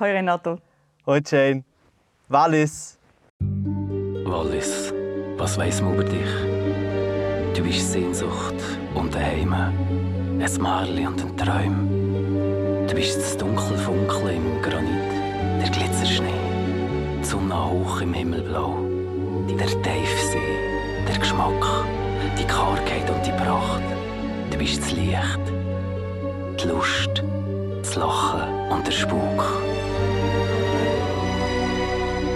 Hoi Renato. Hoi Jane. Wallis. Wallis, was weiß man über dich? Du bist Sehnsucht und daheim, ein Märchen und ein Traum. Du bist das dunkle Funkeln im Granit, der Glitzerschnee, die Sonne hoch im Himmelblau, der Tiefsee, der Geschmack, die Kargheit und die Pracht. Du bist das Licht, die Lust, das Lachen und der Spuk.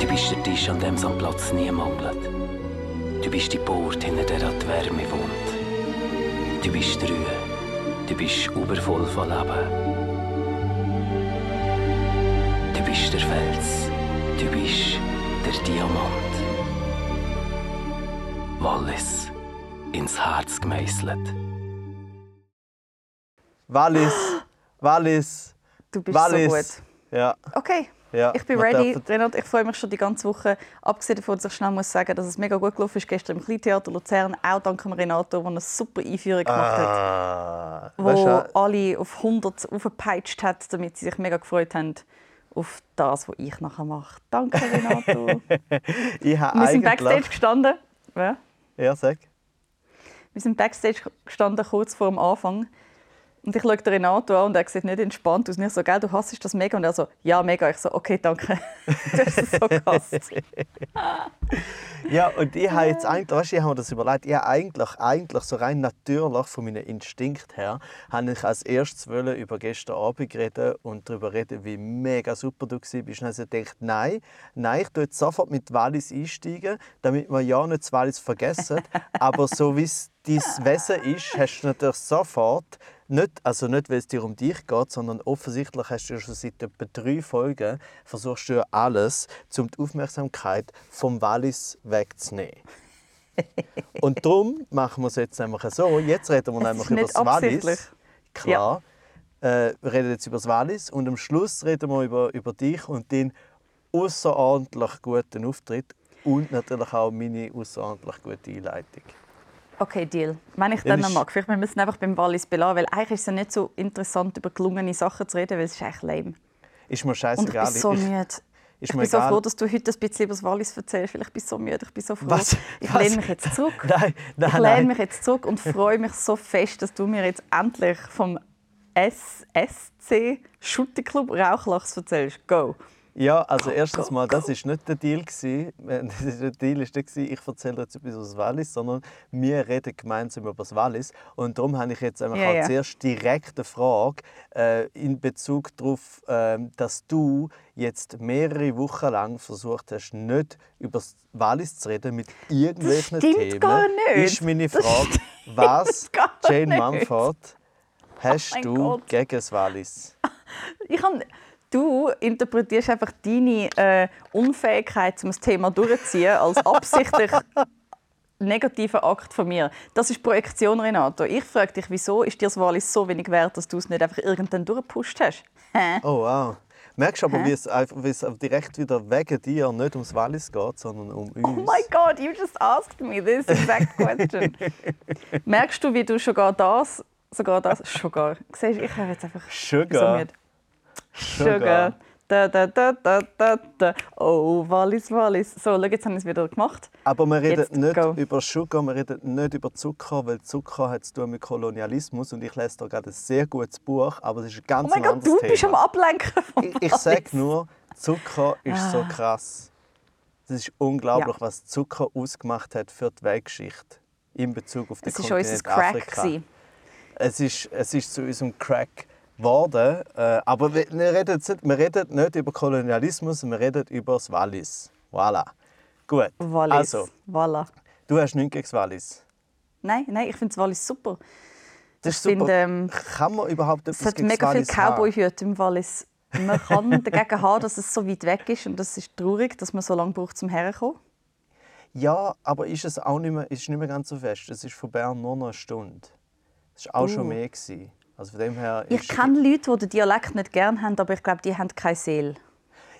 Du bist der Tisch, an dem es am Platz nie mangelt. Du bist die Bord, hinter der die Wärme wohnt. Du bist die Ruhe. Du bist übervoll von Leben. Du bist der Fels. Du bist der Diamant. Wallis, ins Herz gemeißelt. Wallis. Wallis. Du bist Wallis. so gut. Ja. Okay. Ja, ich bin ready. Renat, ich freue mich schon die ganze Woche. Abgesehen davon, dass ich schnell muss sagen, dass es mega gut gelaufen ist gestern im Kleintheater Luzern. Auch dank Renato, der eine super Einführung gemacht hat. Ah, Wo weißt du, alle auf 100 aufgepeitscht hat, damit sie sich mega gefreut haben auf das, was ich nachher mache. Danke, Renato. ich habe Wir sind Backstage gestanden. Ja. Ja, sag. Wir sind Backstage gestanden, kurz vor dem Anfang. Und ich schaue den Renato an und er sieht nicht entspannt aus. Und ich so, gell, du hasst das mega? Und er so, ja, mega. Ich so, okay, danke. du hast es so gehasst. Ja, und ich habe jetzt eigentlich, weißt, ich habe mir das überlegt, ich habe eigentlich, eigentlich so rein natürlich von meinem Instinkt her, habe ich als erstes wollen über gestern Abend reden und darüber reden, wie mega super du warst. Und dann habe ich gedacht, nein, nein, ich tue jetzt sofort mit Wallis einsteigen, damit wir ja nicht das Wallis vergessen. Aber so wie es dein Wesen ist, hast du natürlich sofort, nicht, also nicht, weil es dir um dich geht, sondern offensichtlich hast du ja schon seit etwa drei Folgen versuchst du ja alles, um die Aufmerksamkeit vom Wallis wegzunehmen. Und darum machen wir es jetzt nämlich so. Jetzt reden wir nämlich über das. Wallis. Klar. Äh, wir reden jetzt über das Wallis und am Schluss reden wir über, über dich und deinen außerordentlich guten Auftritt und natürlich auch meine außerordentlich gute Einleitung. Okay, Deal. Wenn ich dann noch mag. Vielleicht müssen wir einfach beim Wallis belassen, weil eigentlich ist es ja nicht so interessant, über gelungene Sachen zu reden, weil es ist echt lame. Ist mir Und ich scheißegal. bin so müde. Ich bin so froh, dass du heute ein bisschen über das Wallis erzählst, weil ich bin so müde, ich bin so froh. Was? Ich Was? lehne mich jetzt zurück. Nein, nein, ich lehne mich jetzt zurück und freue mich so fest, dass du mir jetzt endlich vom SSC Shooting Club Rauchlachs erzählst. Go! Ja, also erstens mal, das ist nicht der Deal gewesen. Der Deal ist nicht ich erzähle jetzt etwas aus Wallis, sondern wir reden gemeinsam über das Wallis. Und darum habe ich jetzt einfach Ja, auch ja. zuerst direkt eine Frage äh, in Bezug darauf, äh, dass du jetzt mehrere Wochen lang versucht hast, nicht über das Wallis zu reden mit irgendwelchen stimmt Themen. gar nicht. Ist meine Das Frage, was, gar Jane nicht. Mumford, hast mein du Gott. gegen das Wallis? Ich kann, du interpretierst einfach deine äh, Unfähigkeit, um das Thema durchzuziehen, als absichtlich negativer Akt von mir. Das ist Projektion, Renato. Ich frage dich, wieso ist dir das Wallis so wenig wert, dass du es nicht einfach irgendwann durchgepusht hast? Hä? Oh wow. Merkst du aber, Hä? wie es, einfach, wie es direkt wieder wegen dir nicht ums Wallis geht, sondern um uns? Oh my God, you just asked me this exact question. Merkst du, wie du sogar das, sogar das, sogar, siehst du, ich höre jetzt einfach Sugar. so müde. Sugar. Da, da, da, da, da, da. Oh, Wallis, Wallis. So, schau, jetzt haben wir es wieder gemacht. Aber wir reden Jetzt nicht go. über Sugar, wir reden nicht über Zucker, weil Zucker hat zu tun mit Kolonialismus und ich lese da gerade ein sehr gutes Buch, aber es ist ein ganz Oh mein Gott, anderes du Thema. bist am Ablenken von ich ich sage nur, Zucker ist so Ah. krass. Es ist unglaublich, Ja. was Zucker ausgemacht hat für die Weltgeschichte in Bezug auf den Es war unser Kontinent Crack. Afrika. Es ist, es ist zu unserem Crack geworden. Äh, aber wir, wir, reden jetzt nicht, wir reden nicht über Kolonialismus, wir reden über das Wallis. Voilà. Gut. Wallis. Also, Voilà. du hast nichts gegen das Wallis. Nein, nein, ich finde das Wallis super. Das Ich ist super. finde, ähm, Kann man überhaupt Es etwas hat gegen das mega viele? Cowboy-Hüte im Wallis. Man kann dagegen haben, dass es so weit weg ist. Und das ist traurig, dass man so lange braucht, zum herkommen. Ja, aber ist es auch nicht mehr, ist nicht mehr ganz so fest. Es ist von Bern nur noch eine Stunde. Es war auch schon Uh. mehr. Gewesen. Also von dem her Ich kenne Leute, die den Dialekt nicht gerne haben, aber ich glaube, die haben keine Seele.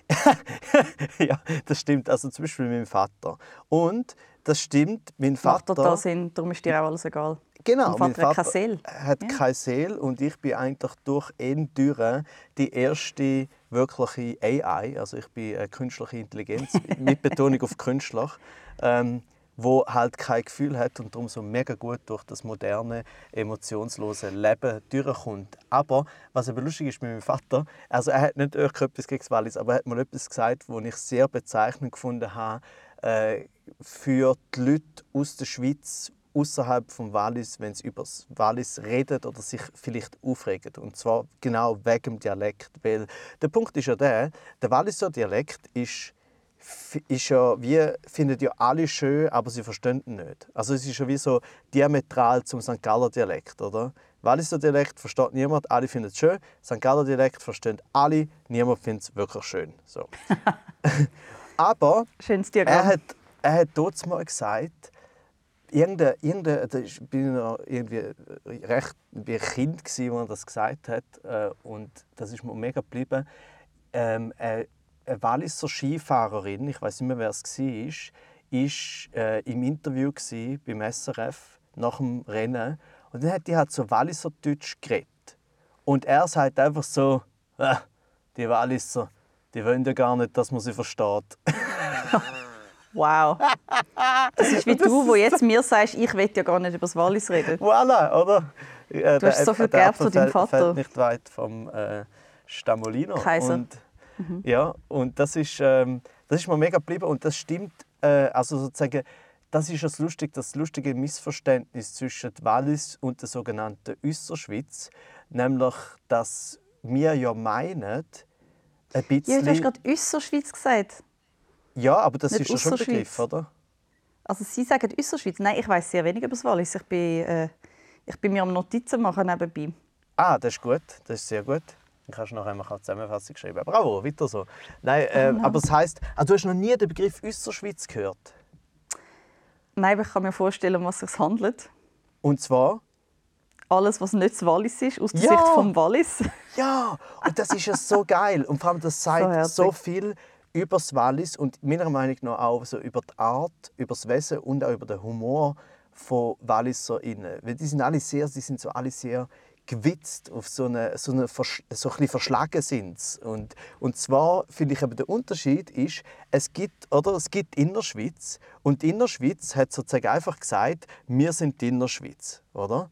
ja, das stimmt. Also zum Beispiel mein Vater. Und das stimmt. Mein Macht Vater, total Sinn, darum ist dir auch alles egal. genau, mein Vater hat Vater keine Seele. hat Ja. keine Seele und ich bin eigentlich durch ihn durch die erste wirkliche AI, also ich bin eine künstliche Intelligenz mit Betonung auf Künstler, ähm, wo halt kein Gefühl hat und darum so mega gut durch das moderne, emotionslose Leben durchkommt. Aber was aber lustig ist mit meinem Vater, also er hat nicht irgendetwas gegen Wallis, aber er hat mal etwas gesagt, wo ich sehr bezeichnend gefunden habe äh, für die Leute aus der Schweiz außerhalb vom Wallis, wenn sie über das Wallis reden oder sich vielleicht aufregen. Und zwar genau wegen dem Dialekt. Weil der Punkt ist ja der, der Walliser Dialekt ist ist ja wie, findet ja alle schön, aber sie verstehen ihn nicht. Also es ist ja wie so diametral zum St. Galler Dialekt, oder? Walliser Dialekt versteht niemand, alle finden es schön. St. Galler Dialekt verstehen alle, niemand findet es wirklich schön. So. aber Schönes er hat, er hat dort mal gesagt, irgendein, irgendein, da bin ich noch irgendwie recht wie ein Kind gsi, als er das gesagt hat äh, und das ist mir mega geblieben. Ähm, eine, eine Walliser Skifahrerin, ich weiß nicht mehr wer es war, ist äh, im Interview beim SRF nach dem Rennen und dann hat die halt so Walliser Deutsch geredet und er sagt einfach so, «Ah, die Walliser, die wollen ja gar nicht, dass man sie versteht. Wow. Das ist wie du, wo jetzt mir sagst, ich will ja gar nicht über das Wallis reden. Voilà, oder? Äh, Du hast so viel geerbt von deinem Vater. Fällt nicht weit vom äh, Stamolino. Kaiser. Und, Ja, und das ist, ähm, das ist mir mega geblieben und das stimmt. Äh, also sozusagen, das ist das lustige, das lustige Missverständnis zwischen Wallis und der sogenannten Össerschweiz, nämlich, dass wir ja meinen, ein Ja, bisschen... du hast gerade Össerschweiz gesagt. ja, aber das nicht ist ja schon ein Begriff, oder? Also Sie sagen Össerschweiz. Nein, ich weiß sehr wenig über das Wallis. Ich bin, äh, ich bin mir am Notizen machen nebenbei. Ah, das ist gut, das ist sehr gut. Dann kannst du nachher einmal eine Zusammenfassung schreiben. Bravo, weiter so. Nein, äh, aber es heisst, ah, du hast noch nie den Begriff Össerschweiz gehört. Nein, aber ich kann mir vorstellen, um was es sich handelt. Und zwar, Alles, was nicht das Wallis ist, aus der Ja. Sicht vom Wallis. ja, und das ist ja so geil. Und vor allem, das sagt herzig. so, viel über das Wallis und meiner Meinung nach auch so über die Art, über das Wesen und auch über den Humor von WalliserInnen. Weil die sind alle sehr, die sind so alle sehr gewitzt, auf so eine, so eine Versch so ein verschlagen sind und und zwar finde ich eben der Unterschied ist, es gibt oder es gibt Innerschweiz und die Innerschweiz hat sozusagen einfach gesagt, wir sind die Innerschweiz, oder?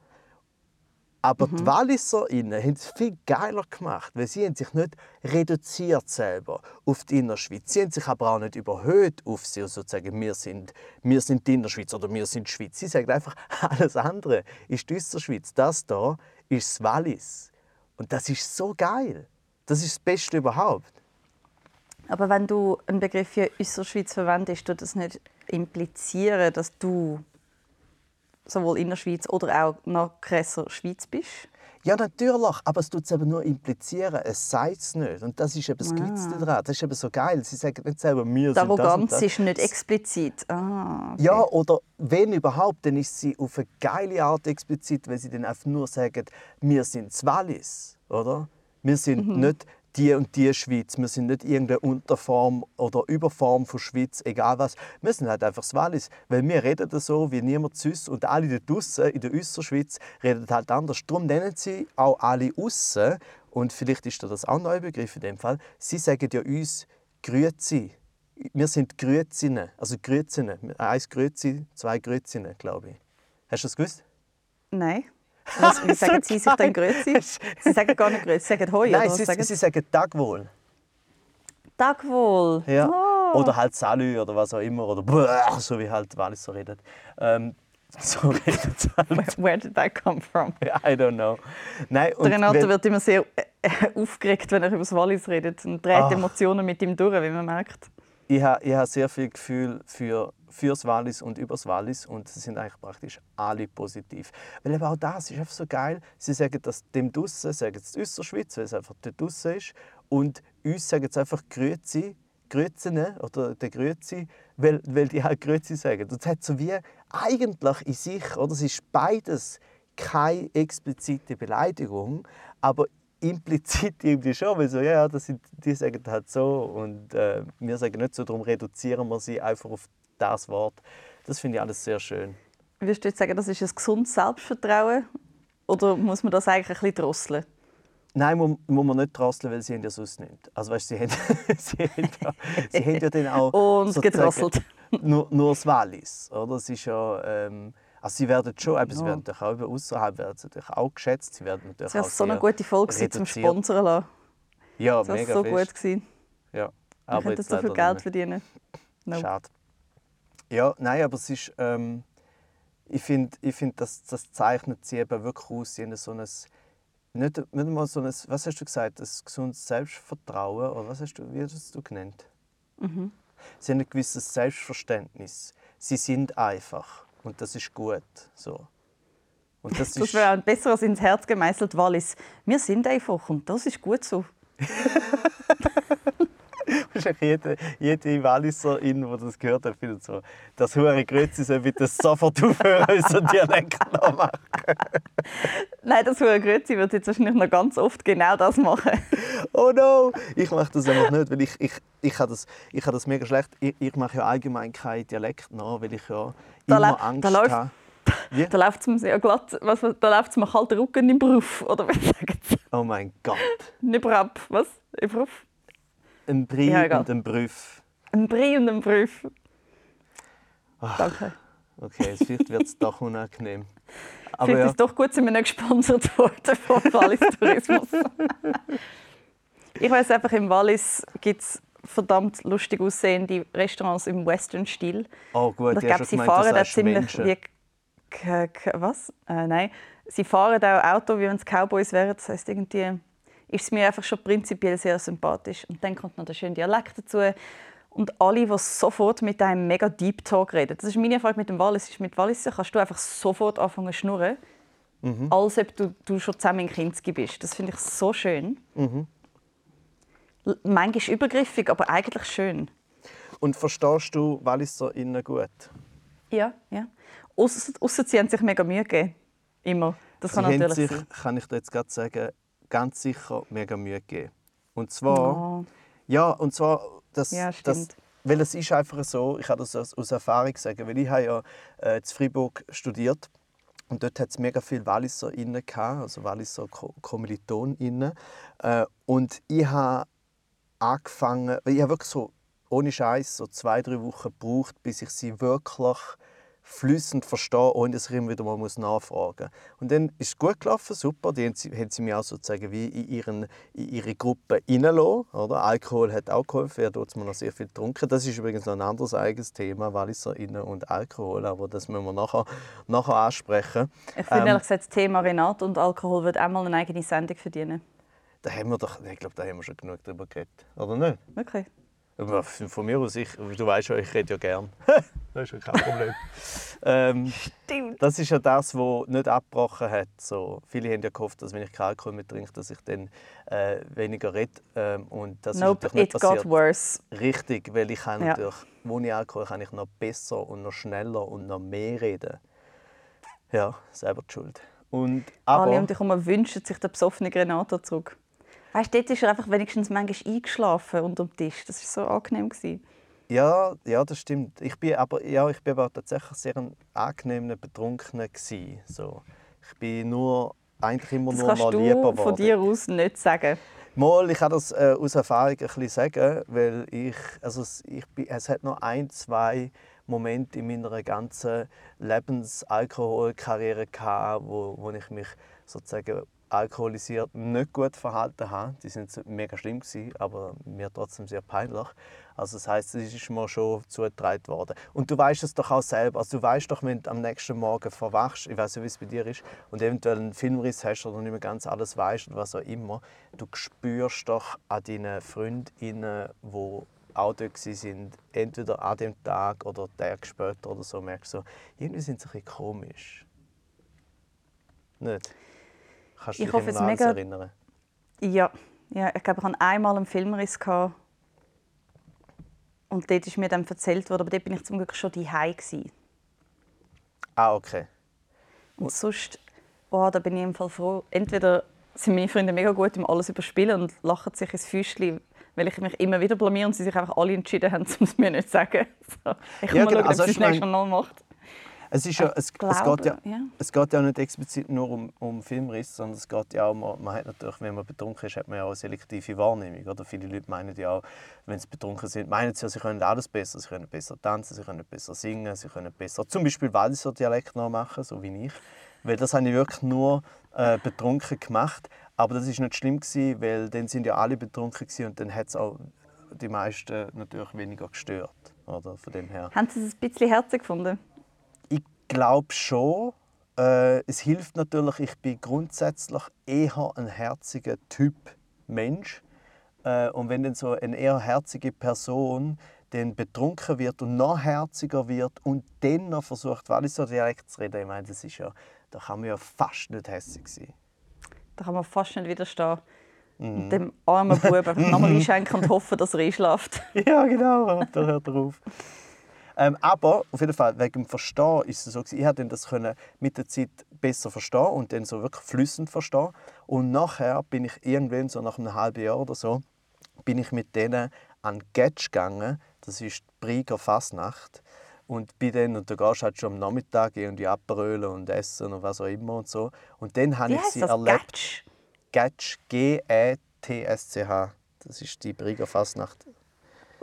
Aber die WalliserInnen haben es viel geiler gemacht, weil sie haben sich nicht reduziert selber auf die Innerschweiz. Sie haben sich aber auch nicht überhöht auf sie und sozusagen, wir sind, wir sind die Innerschweiz oder wir sind die Schweiz. Sie sagen einfach, alles andere ist die Österschweiz. Das hier ist das Wallis. Und das ist so geil. Das ist das Beste überhaupt. Aber wenn du einen Begriff wie Össerschweiz verwendest, tut das nicht implizieren, dass du sowohl in der Schweiz oder auch noch krasser Schweiz bist? Ja, natürlich, aber es tut es eben nur implizieren, es sagt es nicht. Und das ist eben das Gewitzte daran. Das ist eben so geil. Sie sagen nicht selber, wir sind das und Arroganz das. ist nicht explizit. Ah, okay. Ja, oder wenn überhaupt, dann ist sie auf eine geile Art explizit, weil sie dann einfach nur sagen, wir sind Wallis, oder? Wir sind Mhm. nicht die und die Schweiz, wir sind nicht irgendeine Unterform oder Überform von Schweiz, egal was. Wir sind halt einfach das Wallis, weil wir reden so wie niemand sonst und alle da draussen in der Össerschweiz reden halt anders. Darum nennen sie auch alle aussen und vielleicht ist das auch ein neuer Begriff in dem Fall. Sie sagen ja uns Grüezi. Wir sind Grüzinnen, also Grüzinnen. Eins Grüezi, zwei Grüzinnen, glaube ich. Hast du das gewusst? Nein. Was, wie sagen Sie sich denn Grüezi? Sie sagen gar nicht Grüezi, sie sagen Hoi. Nein, oder was sie, sagen sie sagen Tag wohl. Tag wohl. Ja. Ah. Oder halt Salü oder was auch immer. Oder Brrr, so wie halt Walliser redet. Ähm, so redet es halt. Where did that come from? I don't know. Nein, und Der Renato wenn- wird immer sehr äh, aufgeregt, wenn er über das Wallis redet und dreht Ach. Emotionen mit ihm durch, wie man merkt. ich habe ich ha sehr viel Gefühl für fürs Wallis und übers Wallis und sie sind eigentlich praktisch alle positiv. Weil eben auch das ist einfach so geil. Sie sagen das dem Dusse, sagen es Össerschweiz, weil es einfach dort Dusse ist und uns sagen es einfach Grüezi, Grüezene oder der Grüezi, weil, weil die halt Grüezi sagen. Und es hat so wie eigentlich in sich, oder es ist beides keine explizite Beleidigung, aber implizit irgendwie schon, weil so, ja, das sind, die sagen halt so und äh, wir sagen nicht so, darum reduzieren wir sie einfach auf das Wort. Das finde ich alles sehr schön. Würdest du jetzt sagen, das ist ein gesundes Selbstvertrauen? Oder muss man das eigentlich ein bisschen drosseln? Nein, muss, muss man nicht drosseln, weil sie haben ja sonst nichts. Also weißt, sie, haben, sie, haben ja, sie haben ja dann auch Und gedrosselt. nur, nur das Wallis. Oder? Es ist ja, ähm, also sie werden schon, eben, sie Ja. werden natürlich auch über außerhalb werden sie natürlich auch geschätzt. Sie werden natürlich Das wäre auch so eine gute Folge zum. Sponsern lassen. Ja, Das mega so fest. gut gewesen. Ja, aber könnten jetzt so viel Geld verdienen. Nope. Schade. Ja, nein, aber es ist, ähm, ich finde, ich find, das, das zeichnet sie eben wirklich aus. Sie haben so ein, nicht, nicht mal so ein, was hast du gesagt, ein gesundes Selbstvertrauen, oder was hast du, wie hast du genannt? Mhm. Sie haben ein gewisses Selbstverständnis. Sie sind einfach und das ist gut. So. Und das, Das ist, wäre ein besseres ins Herz gemeißelt Wallis. Wir sind einfach und das ist gut so. wahrscheinlich jede, jede Walliserin, die das gehört hat, findet so, das hure Grüezi soll bitte sofort aufhören, unseren Dialekt nachmachen. Nein, das wäre Grüezi wird jetzt wahrscheinlich noch ganz oft genau das machen. Oh no! Ich mache das einfach nicht, weil ich, ich, ich habe das, ich habe das mega schlecht. Ich, ich mache ja allgemein keinen Dialekt nach, weil ich ja Da immer da Angst läuft- habe. Wie? Da läuft es mir sehr glatt. Was, da läuft es mir kalter Rücken im Beruf. Oder was sagen sie? Oh mein Gott. Nicht ab. Was? Im Beruf? Ein Brief Ja, und ein Brief. Ein Brie und ein Beruf. Ach. Danke. Okay, vielleicht wird es doch unangenehm. Aber Vielleicht ja, ist es doch gut, sind wir nicht gesponsert worden vom Wallis Tourismus. ich weiß einfach, im Wallis gibt es verdammt lustig aussehende Restaurants im Western-Stil. oh gut, ich habe glaube, sie gemeint, fahren da ziemlich wie. Was? Äh, nein. Sie fahren auch Auto, wie wenn es Cowboys wären. Das heisst, irgendwie ist es mir einfach schon prinzipiell sehr sympathisch. Und dann kommt noch der schöne Dialekt dazu. Und alle, die sofort mit einem mega Deep Talk reden. Das ist meine Erfahrung mit dem Wallis. Ist Mit Wallis kannst du einfach sofort anfangen zu schnurren. Mhm. Als ob du, du schon zusammen in Kinski bist. Das finde ich so schön. Mhm. Manchmal übergriffig, aber eigentlich schön. Und verstehst du Walliserinnen gut? Ja, ja. Ausser, ausser sie haben sich mega Mühe gegeben. Immer. Das kann Sie natürlich sich, sein. kann ich dir jetzt gerade sagen, ganz sicher mega Mühe gegeben. Und zwar, Oh. ja, und zwar, das, Ja, das, weil es ist einfach so, ich kann das aus, aus Erfahrung sagen, weil ich habe ja äh, in Freiburg studiert und dort hat es mega viele WalliserInnen gehabt, also Walliser Ko- KommilitonInnen. Äh, und ich habe angefangen, ich habe wirklich so, ohne Scheiß so zwei, drei Wochen gebraucht, bis ich sie wirklich flüssend verstehe, ohne dass ich immer wieder mal muss nachfragen muss. Und dann ist es gut gelaufen, super. Die haben sie, haben sie mich auch sozusagen wie in, ihren, in ihre Gruppe reingelassen. Oder? Alkohol hat auch geholfen, er hat dort noch sehr viel getrunken. Das ist übrigens noch ein anderes eigenes Thema, WalliserInnen und Alkohol, aber das müssen wir nachher, nachher ansprechen. Ich finde Ähm, ehrlich gesagt, das Thema Renat und Alkohol wird einmal eine eigene Sendung verdienen. Da haben wir doch, ich glaube, da haben wir schon genug drüber geredet, oder nicht? Wirklich. Aber von mir aus, ich, du weißt schon, ich rede ja gern. das ist ja kein Problem. ähm, Stimmt. das ist ja das, was nicht abgebrochen hat. So, viele haben ja gehofft, dass wenn ich keinen Alkohol mehr trinke, dass ich dann äh, weniger rede. Ähm, und das Nope, ist natürlich it nicht got passiert. worse. Richtig, weil ich kann Ja. natürlich, wo ich Alkohol kann ich noch besser und noch schneller und noch mehr reden. Ja, selber die Schuld. Und, aber, Alle um dich herum wünschen sich den besoffenen Renato zurück. Weißt du, dort ist er einfach wenigstens manchmal eingeschlafen unter dem Tisch. Das war so angenehm. Gewesen. Ja, ja, das stimmt. Ich bin aber, ja, ich bin aber tatsächlich sehr ein angenehmer Betrunkener gsi. So. Ich bin nur eigentlich immer Das nur kannst mal du lieber von geworden. dir aus nicht sagen. Mal, ich kann das äh, aus Erfahrung ein bisschen sagen, weil ich, also es, ich bin, es hat noch ein, zwei Momente in meiner ganzen Lebensalkoholkarriere gehabt, wo, wo ich mich sozusagen alkoholisiert nicht gut verhalten habe. Die sind mega schlimm gewesen, aber mir trotzdem sehr peinlich. Also das heißt, es ist mir schon zugetragen worden. Und du weißt es doch auch selber. Also du weißt doch, wenn du am nächsten Morgen verwachst, ich weiß nicht, wie es bei dir ist, und eventuell einen Filmriss hast oder nicht mehr ganz alles weißt oder was auch immer, du spürst doch an deinen Freundinnen, die auch dort sind, entweder an dem Tag oder Tag später oder so, merkst du, irgendwie sind sie ein bisschen komisch. Nicht? Kannst du Ich hoffe alles mega- erinnern? Ja, ja ich glaube, ich hatte einmal einen Filmriss. Gehabt. Und dort ist mir dann erzählt worden, aber dort bin ich zum Glück schon die gsi. Ah, okay. Und sonst, oh, da bin ich im Fall froh. Entweder sind meine Freunde mega gut im alles überspielen und lachen sich ins Füßchen, weil ich mich immer wieder blamiere und sie sich einfach alle entschieden haben, um es mir nicht zu sagen. So. Ich Ja, mal genau. schauen, Also ob sie es nächstes Mal macht. Es, ist ja, es, es, geht ja, ja. es geht ja nicht explizit nur um, um Filmriss, sondern es geht ja auch, man, man hat natürlich, wenn man betrunken ist, hat man ja auch eine selektive Wahrnehmung. Oder? Viele Leute meinen ja auch, wenn sie betrunken sind, meinen sie ja, sie können alles besser. Sie können besser tanzen, sie können besser singen, sie können besser zum Beispiel Walliser Dialekt nachmachen, so wie ich. Weil das habe ich wirklich nur äh, betrunken gemacht. Aber das ist nicht schlimm, gewesen, weil dann sind ja alle betrunken gewesen und dann hat es auch die meisten natürlich weniger gestört. Oder? Von dem her. Haben Sie es ein bisschen herzig gefunden? Ich glaube schon. Äh, es hilft natürlich, ich bin grundsätzlich eher ein herziger Typ Mensch. Äh, und wenn dann so eine eher herzige Person dann betrunken wird und noch herziger wird und dann noch versucht, Walliser Dialekt zu reden, ich meine, das ist ja, da kann man ja fast nicht hässlich sein. Da kann man fast nicht widerstehen. Und dem armen Buben nochmal einschenken und hoffen, dass er einschläft. Ja, genau, da hört er auf. Ähm, aber auf jeden Fall, wegen dem Verstehen ist es so, ich konnte das können mit der Zeit besser verstehen und dann so wirklich flüssend verstehen. Und nachher bin ich irgendwann, so nach einem halben Jahr oder so, bin ich mit denen an Getsch gegangen. Das ist die Brieger Fasnacht. Und bin dann, und da gehst du halt schon am Nachmittag irgendwie abrölen und essen und was auch immer und so. Und dann habe ich sie das? erlebt. Getsch, G-E-T-S-C-H. Das ist die Brieger Fasnacht.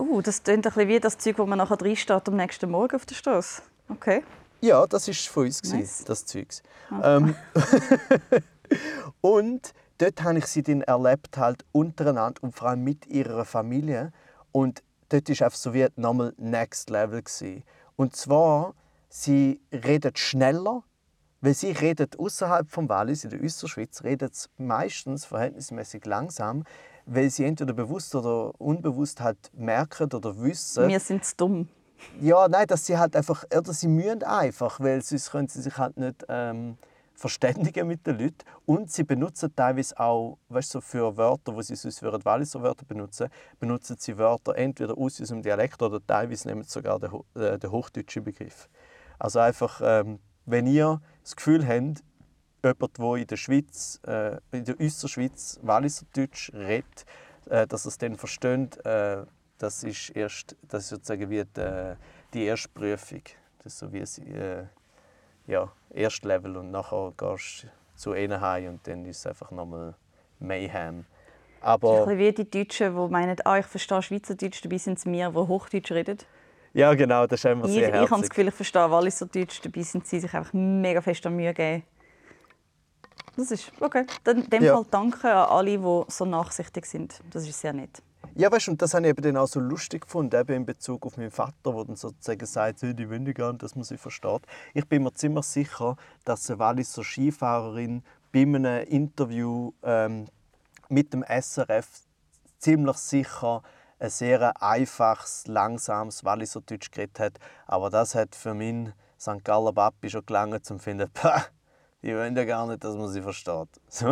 Uh, das klingt ein bisschen wie das Zeug, wo man nachher reinsteht am nächsten Morgen auf der Straße. Okay. Ja, das war von uns, Nice. das Zeugs. Ähm, und dort habe ich sie dann erlebt, halt untereinander und vor allem mit ihrer Familie. Und dort war einfach so wie nochmal Next Level. Gewesen. Und zwar, sie reden schneller, weil sie reden außerhalb vom Wallis, in der Österschweiz, reden sie meistens verhältnismäßig langsam, weil sie entweder bewusst oder unbewusst halt merken oder wissen, Wir sind zu dumm. ja, nein, dass sie halt einfach, oder sie mühen einfach, weil sonst können sie sich halt nicht ähm, verständigen mit den Leuten. Und sie benutzen teilweise auch, weißt du, so für Wörter, wo sie sonst würden Walliser Wörter benutzen, benutzen sie Wörter entweder aus unserem Dialekt oder teilweise nehmen sie sogar den, äh, den hochdeutschen Begriff. Also einfach, ähm, wenn ihr das Gefühl habt, jemand, der in der Schweiz, äh, in der Österschweiz Walliserdeutsch redet, äh, dass es dann versteht, äh, das ist erst, das ist sozusagen wie die, die erste Prüfung. Das ist so wie äh, ja, erst Level und nachher gehst du zu ihnen heim und dann ist es einfach nochmal Mayhem. Das Aber ist ein bisschen wie die Deutschen, die meinen, ah, ich verstehe Schweizerdeutsch, dabei sind es wir, die Hochdeutsch reden. ja, genau, das ist Ich, sehr ich habe das. Gefühl, ich verstehe Walliserdeutsch, dabei sind sie sich einfach mega fest an Mühe geben. Das ist okay. Dann, in dem Ja. Fall danke an alle, die so nachsichtig sind. Das ist sehr nett. Ja, weißt du, und das habe ich eben dann auch so lustig gefunden, eben in Bezug auf meinen Vater, der dann sozusagen sagt, «Hey, die wollen nicht gern, dass man sie versteht. Ich bin mir ziemlich sicher, dass eine Walliser Skifahrerin bei einem Interview ähm, mit dem SRF ziemlich sicher ein sehr einfaches, langsames Walliser Deutsch geredet hat. Aber das hat für meinen St. Galler Papi schon gelangt, um zu finden, «Pah, die wollen ja gar nicht, dass man sie versteht. So.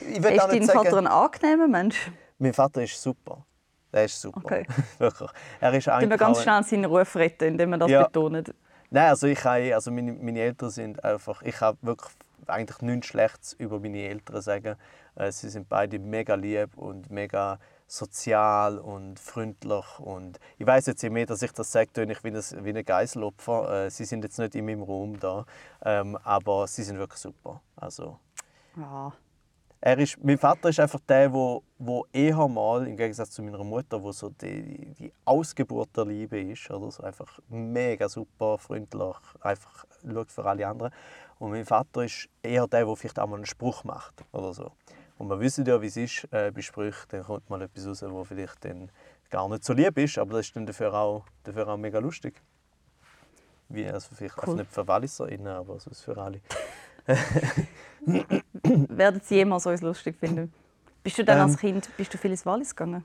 ich will Ist dein nicht Vater sagen, ein angenehmer Mensch? mein Vater ist super. Der ist super. Okay. Wirklich. Er ist eigentlich ganz auch- schnell seinen Ruf retten, indem wir das Ja. betonen. Nein, also ich habe, also meine, meine Eltern sind einfach, ich habe wirklich eigentlich nichts Schlechtes über meine Eltern sagen. Äh, Sie sind beide mega lieb und mega sozial und freundlich und ich weiß jetzt je mehr, dass ich das sage, ich wie ein, wie ein Geiselopfer. Äh, Sie sind jetzt nicht in meinem Raum da, ähm, aber sie sind wirklich super. Also Ja. er ist, mein Vater ist einfach der, wo, wo eher mal, im Gegensatz zu meiner Mutter, wo so die, die Ausgeburt der Liebe ist, oder so einfach mega super, freundlich, einfach schaut für alle anderen. Und mein Vater ist eher der, der vielleicht auch mal einen Spruch macht oder so. Und wir wissen ja, wie es ist äh, bei Sprüchen, dann kommt mal etwas raus, wo vielleicht dann gar nicht so lieb ist, aber das ist dann dafür auch, dafür auch mega lustig. Wie, also vielleicht Cool. nicht für WalliserInnen, aber sonst für alle. Werden Sie jemals uns lustig finden? Bist du dann Ähm. als Kind bist du viel ins Wallis gegangen?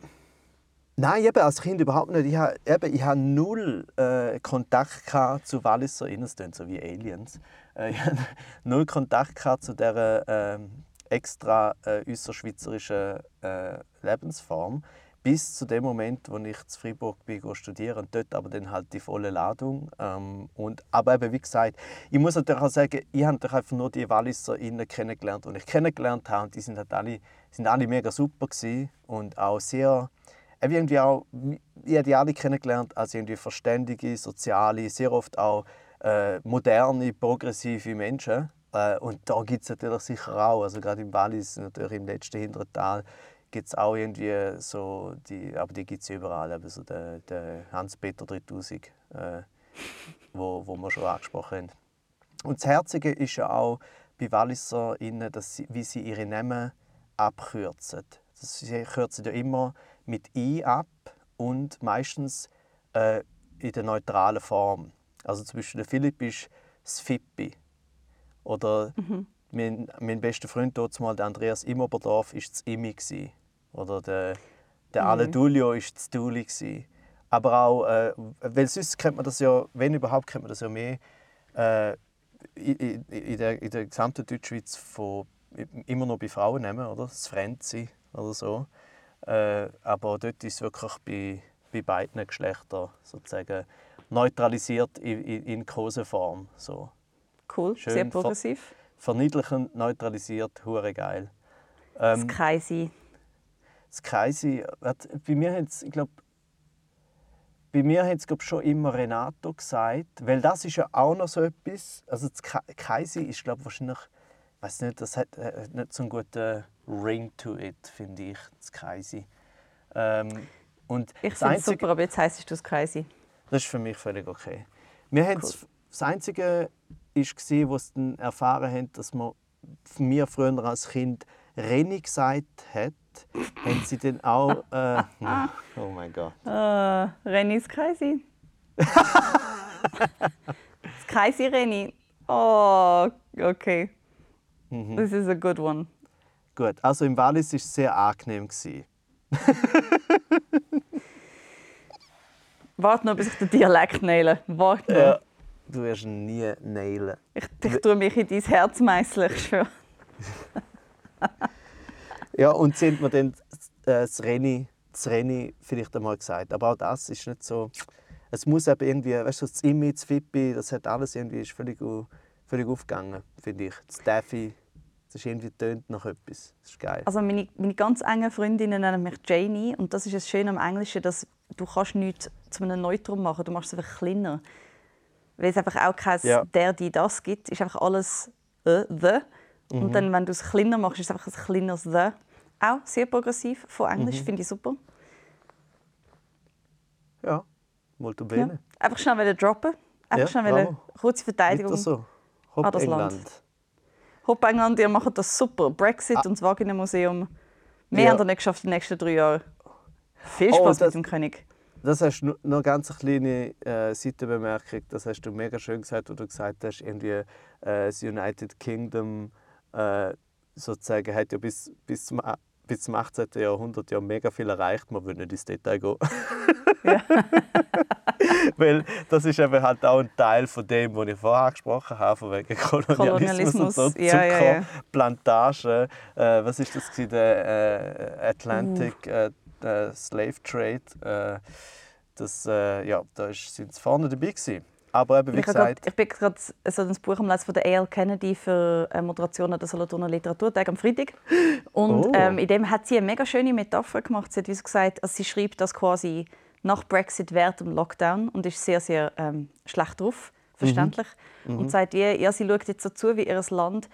Nein, eben als Kind überhaupt nicht. Ich habe, eben, ich habe null äh, Kontakt zu WalliserInnen, das klingt so wie Aliens. Äh, ich habe null Kontakt zu dieser ähm, extra äh, äußerschweizerischen äh, Lebensform. Bis zu dem Moment, wo ich zu Freiburg bin, studieren und dort aber dann halt die volle Ladung. Ähm, und, aber eben, wie gesagt, ich muss natürlich auch sagen, ich habe natürlich einfach nur die WalliserInnen kennengelernt, die ich kennengelernt habe. Und die sind halt alle, sind alle mega super gewesen und auch sehr irgendwie auch, ich habe die alle kennengelernt als irgendwie verständige, soziale, sehr oft auch äh, moderne, progressive Menschen. Äh, und da gibt es natürlich sicher auch, also gerade im Wallis, natürlich im letzten hinteren Tal, gibt es auch irgendwie so, die, aber die gibt es überall, eben so der, der Hans-Peter 3000, äh, wo, wo wir schon angesprochen haben. Und das Herzige ist ja auch bei WalliserInnen, dass sie, wie sie ihre Namen abkürzen. Sie kürzen ja immer mit «i» ab und meistens äh, in der neutralen Form. Also zum Beispiel der Philipp ist «Sfippi». Oder mhm. mein, mein bester Freund dort mal, der Andreas Immoberdorf, war das «Imi». Oder der, der mhm. Aledulio war das «Duli». Aber auch, äh, weil sonst kennt man das ja, wenn überhaupt, kennt man das ja mehr äh, in, in, der, in der gesamten Deutschschweiz von, immer noch bei Frauen nehmen, oder? Das Frenzy oder so. Äh, aber dort ist es wirklich bei, bei beiden Geschlechtern sozusagen neutralisiert in, in, in Koseform. So. Cool, Schön sehr progressiv. Ver verniedlichend, neutralisiert, hure geil. Ähm, das Kreisi. Das Kreisi, bei mir hat es, ich glaube, bei mir hat es schon immer Renato gesagt, weil das ist ja auch noch so etwas. Also das Kaisi ist glaube wahrscheinlich, weiß nicht, das hat, hat nicht so einen guten Ring to it, finde ich, das Kaisi. Ähm, und ich finde es super, aber jetzt heisst du das Kaisi. Das ist für mich völlig okay. Wir cool. das Einzige war, was dann erfahren haben, dass man mir früher als Kind Reni gesagt hat, haben sie dann auch. Äh, oh mein Gott. Uh, Renny ist Kreisi. das Kreisi Renny. Oh, okay. Mhm. This is a good one. Gut, also im Wallis war es sehr angenehm. Warte noch, bis ich den Dialekt naile. Warte noch. Ja, du wirst ihn nie nailen. Ich, ich tue mich in dein Herz meißeln, schwöre. Ja, und sind wir dann äh, das Renny, das Renny vielleicht einmal gesagt. Aber auch das ist nicht so. Es muss eben irgendwie, weißt du, das Image, das Fippi, das hat alles irgendwie ist völlig, völlig aufgegangen, finde ich. Das Daffy, das ist irgendwie tönt nach etwas. Das ist geil. Also meine, meine ganz engen Freundinnen nennen mich Janie und das ist das Schöne am Englischen, dass du kannst nichts zu einem Neutrum machen, du machst es einfach kleiner. Weil es einfach auch kein ja. der, die, das gibt, ist einfach alles äh, the. Mhm. Und dann, wenn du es kleiner machst, ist es einfach ein kleineres the. Auch sehr progressiv, von Englisch, mhm. finde ich super. Ja, molto bene. Ja. Einfach schnell wieder droppen. Einfach ja, schnell eine kurze Verteidigung so. Hopp an das England. Land. Hopp England, ihr macht das super. Brexit ah. und das Wageningen-Museum. Wir ja. haben das nicht geschafft in den nächsten drei Jahren. Viel oh, Spaß oh, mit dem König. Das hast du noch ganz eine kleine äh, Seitenbemerkung. Das hast du mega schön gesagt, wo du gesagt hast, irgendwie äh, das United Kingdom äh, sozusagen hat ja bis, bis zum bis zum 18. Jahrhundert ja mega viel erreicht. Man will nicht ins Detail gehen. Ja. Weil das ist eben halt auch ein Teil von dem, was ich vorher angesprochen habe, von wegen Kolonialismus, Kolonialismus. und so, ja, ja, ja. Äh, was ist das? Der äh, Atlantic uh. Äh, Slave Trade. Äh, das, äh, ja, da sind sie vorne dabei gewesen. Aber eben, wie ich gesagt... Grad, ich bin gerade so ein Buch am Lesen von der A.L. Kennedy für äh, Moderation an der Solothurner Literaturtag am Freitag. Und oh. ähm, in dem hat sie eine mega schöne Metapher gemacht. Sie hat wie so gesagt, also sie schreibt das quasi nach Brexit während dem Lockdown und ist sehr, sehr ähm, schlecht drauf, verständlich. Mhm. Und mhm. sagt, wie, ja, sie schaut jetzt so zu, wie ihr Land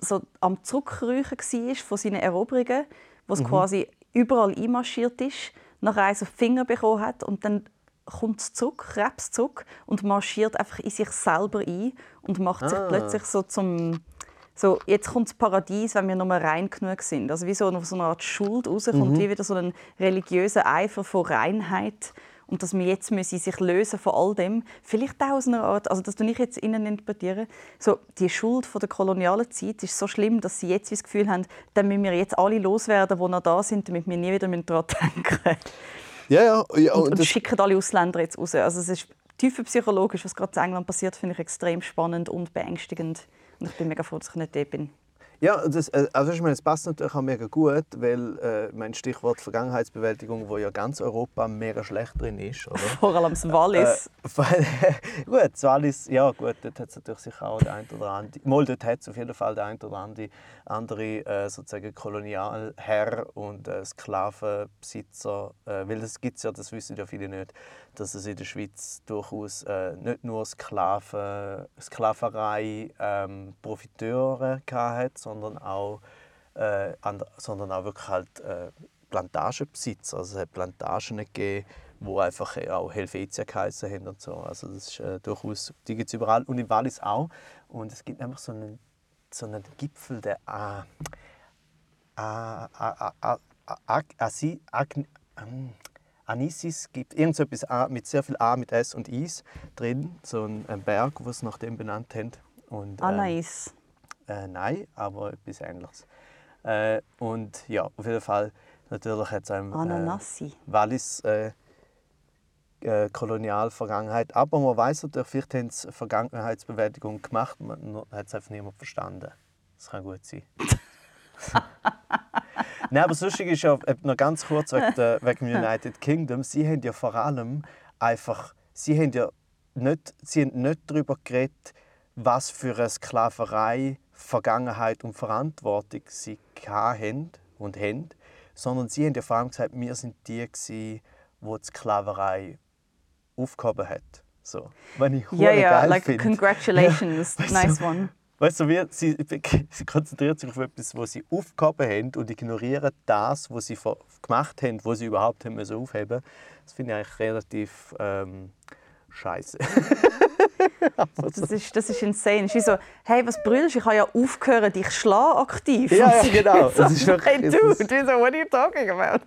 so am Zurückräuchen war von seinen Eroberungen, wo es mhm. quasi überall einmarschiert ist, nachher eins auf die Finger bekommen hat und dann kommt zurück, Krebs zurück und marschiert einfach in sich selber ein und macht ah. sich plötzlich so zum so, jetzt kommt das Paradies, wenn wir nur rein genug sind. Also wie so, so eine Art Schuld rauskommt, mhm. wie wieder so ein religiöser Eifer von Reinheit und dass wir jetzt müssen sich lösen von all dem. Vielleicht auch aus einer Art, also das ich jetzt innen interpretieren, so die Schuld von der kolonialen Zeit ist so schlimm, dass sie jetzt das Gefühl haben, dann müssen wir jetzt alle loswerden, die noch da sind, damit wir nie wieder daran denken ja, ja. ja und, und, und schicken alle Ausländer jetzt raus. Also es ist tiefer psychologisch, was gerade in England passiert, finde ich extrem spannend und beängstigend. Und ich bin mega froh, dass ich nicht da bin. Ja, das, äh, also ich meine, es passt natürlich auch mega gut, weil äh, mein Stichwort Vergangenheitsbewältigung, wo ja ganz Europa mega schlecht drin ist, oder? Vor allem das Wallis. Äh, gut, das Wallis, ja gut, dort hat es natürlich sicher auch der ein oder andere, mal dort hat es auf jeden Fall der ein oder andere, andere äh, sozusagen Kolonialherr und äh, Sklavenbesitzer, äh, weil das gibt es ja, das wissen ja viele nicht, dass es in der Schweiz durchaus äh, nicht nur Sklaven, Sklaverei ähm, Profiteure hat, sondern auch, äh, sondern auch wirklich halt äh, Plantagenbesitzer. Also es hat Plantagen gegeben, wo einfach auch Helvetia geheißen haben und so. Also das ist äh, durchaus, die gibt es überall und in Wallis auch. Und es gibt einfach so einen, so einen Gipfel, der A, A, A, A, A, A, Asi, Agn, ähm, Anisis gibt irgendetwas A, mit sehr viel A, mit S und Is drin, so ein, ein Berg, wo es nach dem benannt haben. Und, ähm, Anais. äh, nein, aber etwas Ähnliches. Äh, und ja, auf jeden Fall, natürlich hat es einem äh, Wallis äh, äh, Kolonialvergangenheit. Aber man weiß natürlich, vielleicht haben sie Vergangenheitsbewältigung gemacht, man hat es einfach niemand verstanden. Das kann gut sein. Nein, aber Lustige ist ja, noch ganz kurz wegen, der, wegen dem United Kingdom, sie haben ja vor allem einfach, sie haben ja nicht, sie haben nicht darüber geredet, was für eine Sklaverei, Vergangenheit und Verantwortung sie hatten und haben, sondern sie haben ja vor allem gesagt, wir sind die, gewesen, die die Sklaverei aufgehoben hat. So. Wenn ich Ja, ja, geil like finde. congratulations, nice one. Weißt du, wie, sie, sie konzentriert sich auf etwas, was sie aufgehoben haben und ignorieren das, was sie gemacht haben, was sie überhaupt haben müssen aufheben. Das finde ich eigentlich relativ ähm, scheiße. Das ist, das ist insane. Es ist so, hey, was brüllst du? Ich habe ja aufgehört, dich schlagen aktiv. Ja, ja, genau. So, Das ist wirklich- hey, dude, ist- wie so, what are you talking about?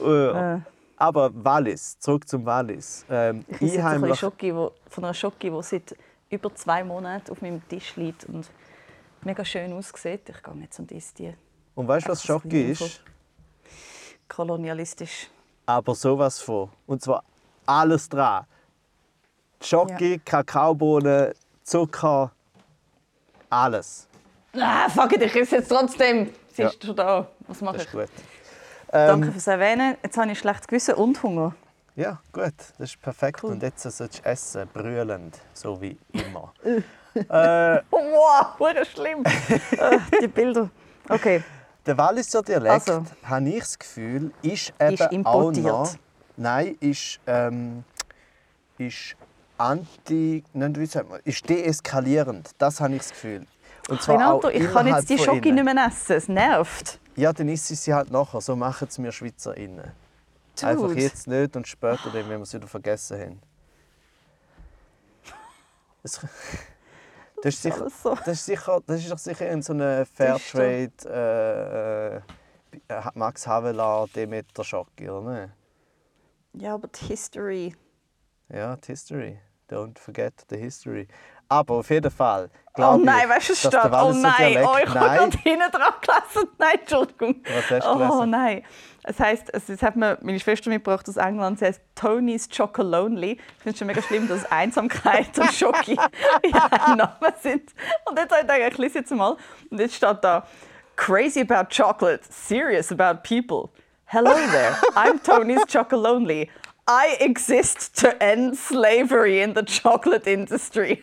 Äh, Äh. Aber Wallis, zurück zum Wallis. Ähm, Ich jetzt ein bisschen wo, von einer Schoki, die seit über zwei Monaten auf meinem Tisch liegt und mega schön aussieht. Ich gehe jetzt und esse die. und weißt du, was Schocke ist? Kolonialistisch. Aber sowas von. Und zwar alles dran. Schoki, Kakaobohnen, Zucker, alles. Ah, fuck it, ich esse jetzt trotzdem. Sie Ja. ist schon da. Was mache Das ich? ist gut. Danke Ähm, fürs Erwähnen. Jetzt habe ich schlechtes Gewissen und Hunger. Ja, gut, das ist perfekt. Cool. Und jetzt sollst du essen, brüllend, so wie immer. äh, Oh, wow, hure schlimm. Ah, die Bilder. Okay. der Walliser Dialekt, Also. habe ich das Gefühl, ist eben importiert. auch noch... Nein, ist, ähm, ist anti... Nicht, wie sagt man, ist deeskalierend. Das habe ich das Gefühl. Und zwar Renato, ich kann jetzt die Schoki innen. nicht mehr essen. Es nervt. Ja, dann isst sie sie halt nachher. So machen es wir SchweizerInnen. Einfach Dude. jetzt nicht und später dann, wenn wir es wieder vergessen haben. Es, das, ist sicher, so. das, ist sicher, das ist doch sicher in so einer Fairtrade äh, äh, Max Havelaar Demeter Schocki, oder nicht? Ja, aber die History. Ja, die History. Don't forget the history. Aber auf jeden Fall Oh nein, ich, weißt du, es steht. Oh nein, Dialekt- oh, ich habe Nein, gerade hinten dran gelesen. Nein, Entschuldigung. Was hast du Oh gelesen? nein. Es heisst, es, es hat mir meine Schwester mitgebracht aus England. Sie heißt Tony's Chocolonely. Ich finde es schon mega schlimm, dass Einsamkeit und Schoki in einem Namen sind. Und jetzt habe ich gedacht, ich lese jetzt mal. Und jetzt steht da: Crazy about chocolate, serious about people. Hello there, I'm Tony's Chocolonely. I exist to end slavery in the chocolate industry.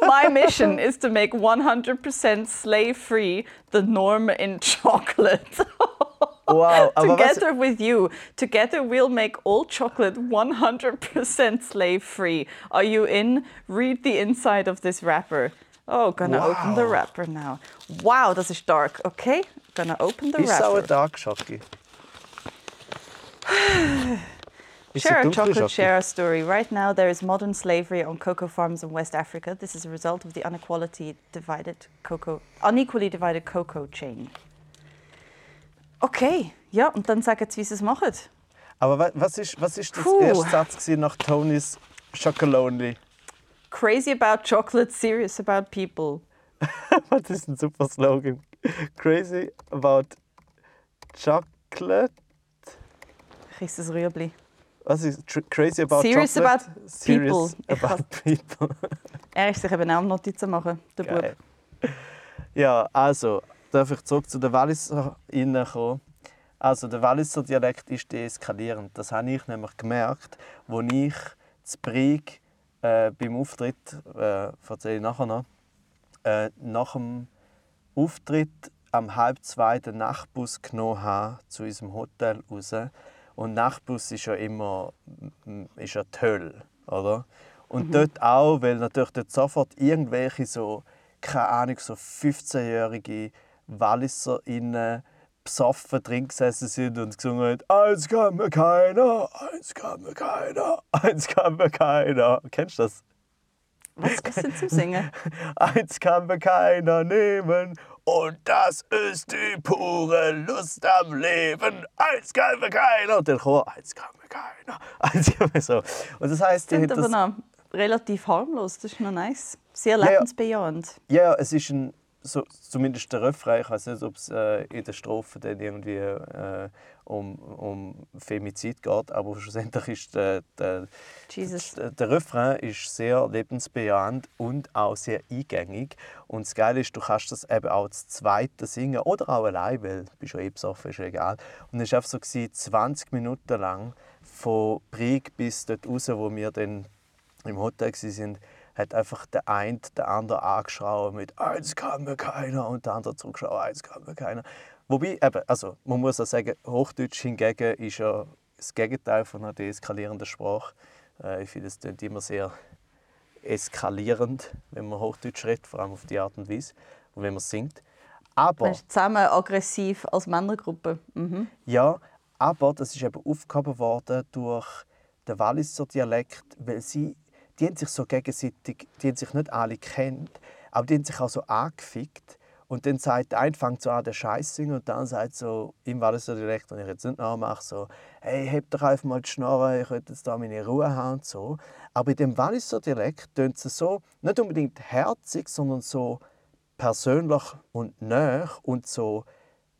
My mission is to make 100% slave free the norm in chocolate. wow, together with you, together we'll make all chocolate 100% slave free. Are you in? Read the inside of this wrapper. Oh, gonna open the wrapper now. Wow, das ist dark. Okay, gonna open the ist es auch wrapper. ein Dark Schocki? Share a chocolate, share a story. Right now, there is modern slavery on cocoa farms in West Africa. This is a result of the unequality divided cocoa, unequally divided cocoa chain. Okay, ja, und dann sagen sie, wie sie es machen. Aber wa- was ist, was ist das Puh. erste Satz nach Tonys Chocolonely? Crazy about chocolate, serious about people. Das ist ein super Slogan. Crazy about chocolate. Ich esse das Rüebli. Was ist crazy about Serious chocolate? about Serious people. About people. Er ist sich eben auch Notizen machen, der Bub. Geil. Ja, also, darf ich zurück zu den Walliser kommen? Also, der Walliser Dialekt ist deeskalierend. Das habe ich nämlich gemerkt, als ich zu Brieg äh, beim Auftritt, äh, erzähle ich nachher noch, äh, nach dem Auftritt am halb zwei den Nachtbus genommen habe zu unserem Hotel raus. Und Nachtbus ist ja immer ist ja die Hölle, oder? Und mhm. dort auch, weil natürlich dort sofort irgendwelche so, keine Ahnung, so 15-jährige WalliserInnen besoffen drin gesessen sind und gesungen haben, eins kann mir keiner, eins kann mir keiner, eins kann mir keiner. Kennst du das? Was ist denn zum Singen? eins kann mir keiner nehmen und das ist die pure Lust am Leben. Eins kann mir keiner. Und der Chor, eins kann mir keiner. Eins kann mir so. Und das heißt, das aber noch relativ harmlos. Das ist noch nice. Sehr lebensbejahend. Ja, ja, es ist ein so, zumindest der Refrain, ich weiß nicht, ob es äh, in der Strophe dann irgendwie äh, um, um Femizid geht, aber schlussendlich ist der, der, der, der Refrain ist sehr lebensbejahend und auch sehr eingängig. Und das Geile ist, du kannst das eben auch das zweite singen oder auch allein, weil du bist ja eh besoffen, ist egal. Und es war einfach so, 20 Minuten lang, von Brieg bis dort raus, wo wir dann im Hotel waren, hat einfach der eine den anderen angeschaut mit «Eins kann mir keiner» und der andere zurückgeschaut «Eins kann mir keiner». Wobei, eben, also man muss auch sagen, Hochdeutsch hingegen ist ja das Gegenteil von einer deeskalierenden Sprache. Äh, ich finde, es klingt immer sehr eskalierend, wenn man Hochdeutsch redet, vor allem auf die Art und Weise und wenn man singt. Aber, zusammen aggressiv als Männergruppe. Mhm. Ja, aber das ist eben aufgehoben worden durch den Walliser Dialekt, weil sie die haben sich so gegenseitig, die haben sich nicht alle kennt, aber die haben sich auch so angefickt. Und dann sagt der eine fängt so an, der Scheiß und dann sagt so, ihm war das so direkt, und ich jetzt nicht nachmache, so, hey, heb doch einfach mal die Schnorre, ich will jetzt da meine Ruhe haben und so. Aber in dem Walliser Dialekt tönt es so, nicht unbedingt herzig, sondern so persönlich und nah und so,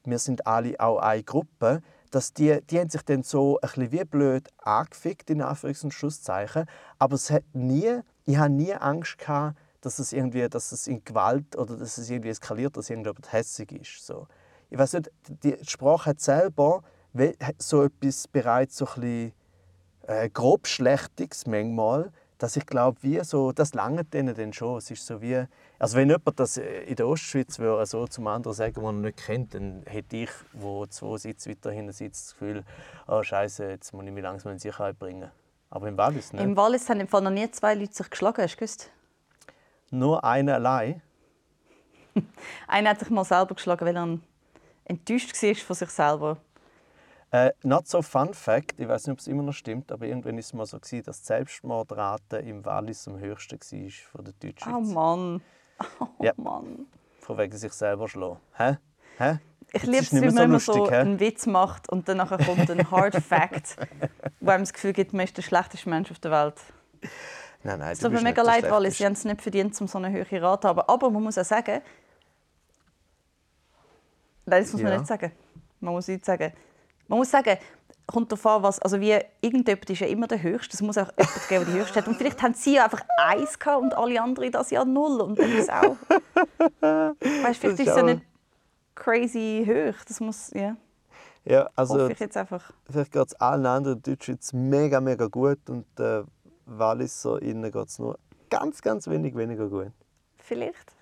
wir sind alle auch eine Gruppe dass die, die haben sich dann so ein bisschen wie blöd angefickt, in Anführungs- und Schlusszeichen. Aber es hat nie, ich habe nie Angst gehabt, dass es irgendwie, dass es in Gewalt oder dass es irgendwie eskaliert, dass irgendjemand hässig ist. So. Ich weiß nicht, die Sprache hat selber so etwas bereits so ein bisschen äh, grobschlächtiges manchmal, dass ich glaube, wie so, das lange denen dann schon. Es ist so wie, also wenn jemand das in der Ostschweiz würde, so zum anderen sagen, den er nicht kennt, dann hätte ich, wo zwei Sitze weiter hinten sitzt, das Gefühl, oh Scheiße, jetzt muss ich mich langsam in Sicherheit bringen. Aber im Wallis nicht. Im Wallis haben im Fall noch nie zwei Leute sich geschlagen, hast du gewusst? Nur einer allein? einer hat sich mal selber geschlagen, weil er enttäuscht war von sich selber. Äh, not so fun fact, ich weiß nicht, ob es immer noch stimmt, aber irgendwann war es mal so gewesen, dass die Selbstmordrate im Wallis am höchsten war von der Deutschschweiz. Oh Mann. Oh ja. Mann. Von wegen sich selber schlagen. Hä? Hä? Ich liebe es, wenn man so, so einen Witz macht und dann kommt ein Hard Fact, wo einem das Gefühl gibt, man ist der schlechteste Mensch auf der Welt. Nein, nein, es tut mir mega leid, weil sie haben es nicht verdient, um so eine hohe Rate zu haben. Aber man muss auch sagen, nein, das muss man nicht sagen. Man muss nicht sagen, man muss sagen, kommt darauf an, was, also wie irgendjemand ist ja immer der Höchste. Es muss auch jemand geben, der die Höchste hat. Und vielleicht haben sie ja einfach eins gehabt und alle anderen das Jahr null. Und dann ist auch. weißt, vielleicht ist es ja nicht crazy hoch. Das muss, ja. Ja, also. Hoffe ich jetzt einfach. Vielleicht geht es allen anderen Deutschen jetzt mega, mega gut und äh, Walliser innen geht es nur ganz, ganz wenig weniger gut. Vielleicht.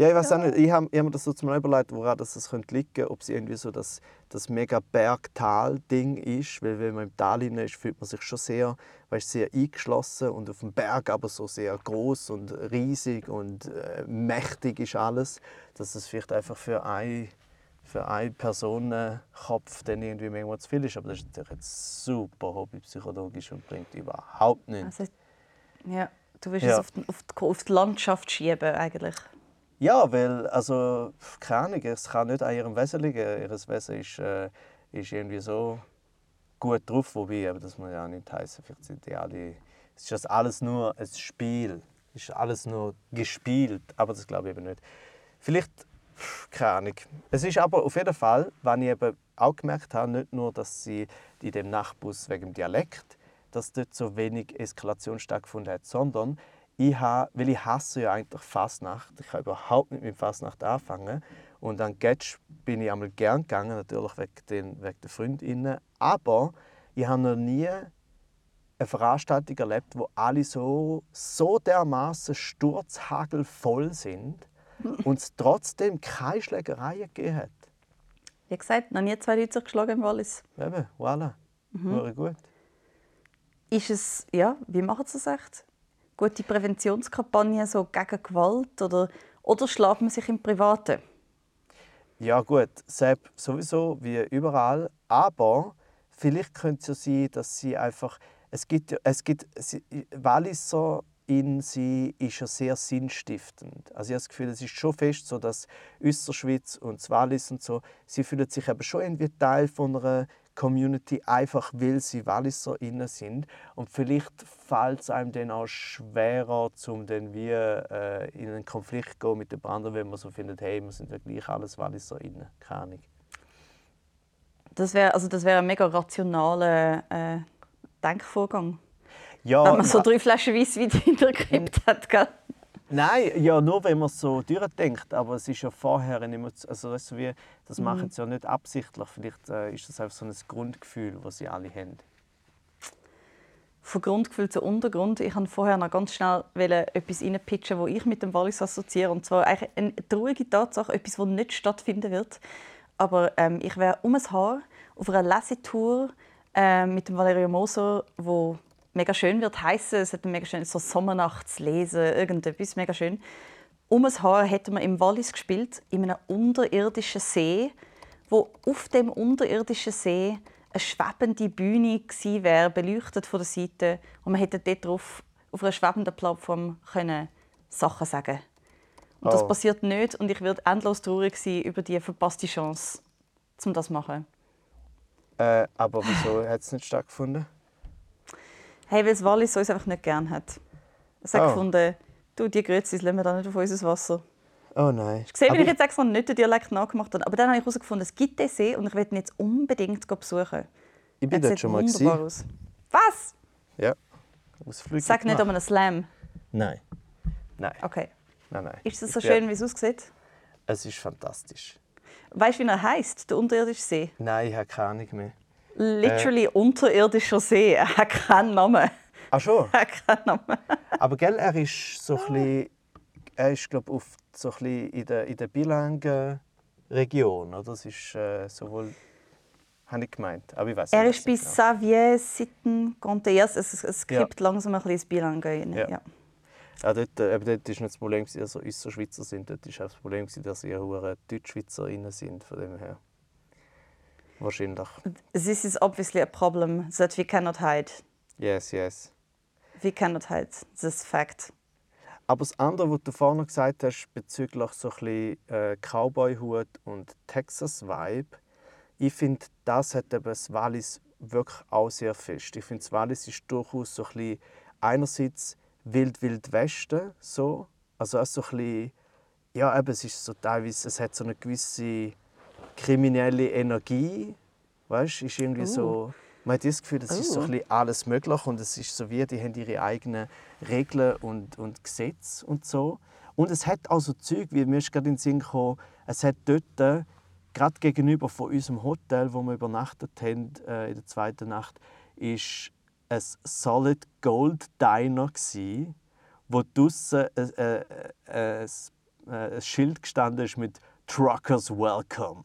Ja, ich weiß ja. auch nicht. Ich habe hab mir das so zum überlegt, woran das, das könnte liegen Ob es irgendwie so das, das mega Berg-Tal-Ding ist. Weil wenn man im Tal ist, fühlt man sich schon sehr, weißt, sehr eingeschlossen. Und auf dem Berg aber so sehr groß und riesig und äh, mächtig ist alles. Dass es vielleicht einfach für eine, für eine Personenkopf dann irgendwie manchmal zu viel ist. Aber das ist natürlich jetzt super hobbypsychologisch und bringt überhaupt nichts. Also, ja, du willst ja. es auf die, auf, die, auf die Landschaft schieben eigentlich. Ja, weil, also, keine Ahnung, es kann nicht an ihrem Wesen liegen. Ihr Wesen ist, äh, ist irgendwie so gut drauf, wobei, aber das muss ja auch nicht heißen, vielleicht sind die alle, es ist das alles nur ein Spiel, es ist alles nur gespielt, aber das glaube ich eben nicht. Vielleicht, keine Ahnung. Es ist aber auf jeden Fall, was ich eben auch gemerkt habe, nicht nur, dass sie in dem Nachtbus wegen dem Dialekt, dass dort so wenig Eskalation stattgefunden hat, sondern ich habe, weil ich hasse ja eigentlich Fasnacht. Ich habe überhaupt nicht mit Fasnacht angefangen. Und an Getsch bin ich einmal gern gegangen, natürlich wegen den, wegen den Freundinnen. Aber ich habe noch nie eine Veranstaltung erlebt, wo alle so, so dermaßen sturzhagelvoll sind und es trotzdem keine Schlägereien gegeben hat. Wie gesagt, noch nie zwei Leute geschlagen im Wallis. Eben, voilà. Mhm. gut. Ist es, ja, wie machen Sie das echt? Gute Präventionskampagnen so gegen Gewalt oder, oder schlägt man sich im Privaten? Ja gut, Sepp sowieso wie überall, aber vielleicht könnte es ja sein, dass sie einfach, es gibt, es gibt Walliser in sie ist ja sehr sinnstiftend. Also ich habe das Gefühl, es ist schon fest so, dass Österschwitz und Wallis und so, sie fühlen sich eben schon irgendwie Teil von einer Community, einfach weil sie Walliserinnen sind. Und vielleicht fällt es einem dann auch schwerer, um dann wie äh, in einen Konflikt zu gehen mit den anderen, wenn man so findet, hey, wir sind ja gleich alles Walliserinnen. Keine Ahnung. Das wäre also wär ein mega rationaler äh, Denkvorgang. Ja, wenn man so drei Flaschen Weisswein hintergekippt hat, gell? Nein, ja, nur wenn man so durchdenkt. Aber es ist ja vorher nicht mehr, also weißt du, wie, das mhm. machen sie ja nicht absichtlich. Vielleicht äh, ist das einfach so ein Grundgefühl, das sie alle haben. Von Grundgefühl zu Untergrund. Ich wollte vorher noch ganz schnell etwas reinpitchen, das ich mit dem Wallis assoziiere. Und zwar eigentlich eine traurige Tatsache, etwas, das nicht stattfinden wird. Aber ähm, ich wäre um ein Haar auf einer Lesetour äh, mit dem Valerio Moser, wo mega schön wird heißen, es hat mega schön so Sommernachtslesen, irgendetwas mega schön. Um ein Haar hätten wir im Wallis gespielt, in einem unterirdischen See, wo auf dem unterirdischen See eine schwebende Bühne gewesen wäre, beleuchtet von der Seite, und man hätte dort drauf auf einer schwebenden Plattform können Sachen sagen. Und oh. das passiert nicht, und ich würde endlos traurig sein über die verpasste Chance, um das zu machen. Äh, aber wieso hat es nicht stattgefunden? Hey, weil das Wallis uns einfach nicht gerne hat. Es hat oh. gefunden, du, die Grüezi lassen wir da nicht auf unser Wasser. Oh nein. Ich sehe, wie ich jetzt extra nicht den Dialekt nachgemacht habe. Aber dann habe ich herausgefunden, es gibt diesen See und ich werde ihn jetzt unbedingt besuchen. Ich bin dort schon mal gesehen. Aus. Was? Ja. Ausflüge Sag nicht um einen Slam. Nein. Nein. Okay. Nein, nein. Ist es so schön, wie es aussieht? Es ist fantastisch. Weißt du, wie er heißt, der unterirdische See? Nein, ich habe keine Ahnung mehr. Literally äh, unterirdischer See. Er hat keinen Namen. Ach schon? Er hat keinen Namen. Aber gell, er ist so ein bisschen, er ist glaube auf so ein in der in der Bilangen Region, oder? Das ist äh, sowohl habe ich gemeint, aber ich weiß Er ist bei genau. Xavier Sitten Contes. Es, es kippt ja. langsam ein bisschen ins Bilangen rein. Ja. Ja. Ja, dort, äh, dort ist nicht das Problem, dass er Schweizer sind. Dort ist auch das Problem, dass sie Deutschschweizerinnen sind. Von dem her. Wahrscheinlich. This is obviously a problem that we cannot hide. Yes, yes. We cannot hide this fact. Aber das andere, was du vorhin gesagt hast, bezüglich so ein bisschen äh, Cowboy-Hut und Texas-Vibe, ich finde, das hat eben das Wallis wirklich auch sehr fest. Ich finde, das Wallis ist durchaus so ein bisschen einerseits wild, wild Westen, so. Also auch so ein bisschen, ja, eben, es ist so teilweise, es hat so eine gewisse kriminelle Energie. Weißt, ist irgendwie uh. so, man hat das Gefühl, das uh. ist so uh. ein alles möglich und es ist so wie, die haben ihre eigenen Regeln und, und Gesetze und so. Und es hat auch so Zeug, wie mir ist gerade in den Sinn gekommen, es hat dort, gerade gegenüber von unserem Hotel, wo wir übernachtet haben, äh, in der zweiten Nacht, ist ein Solid Gold Diner gsi, wo draussen äh, äh, äh, ein Schild gestanden ist mit Truckers Welcome.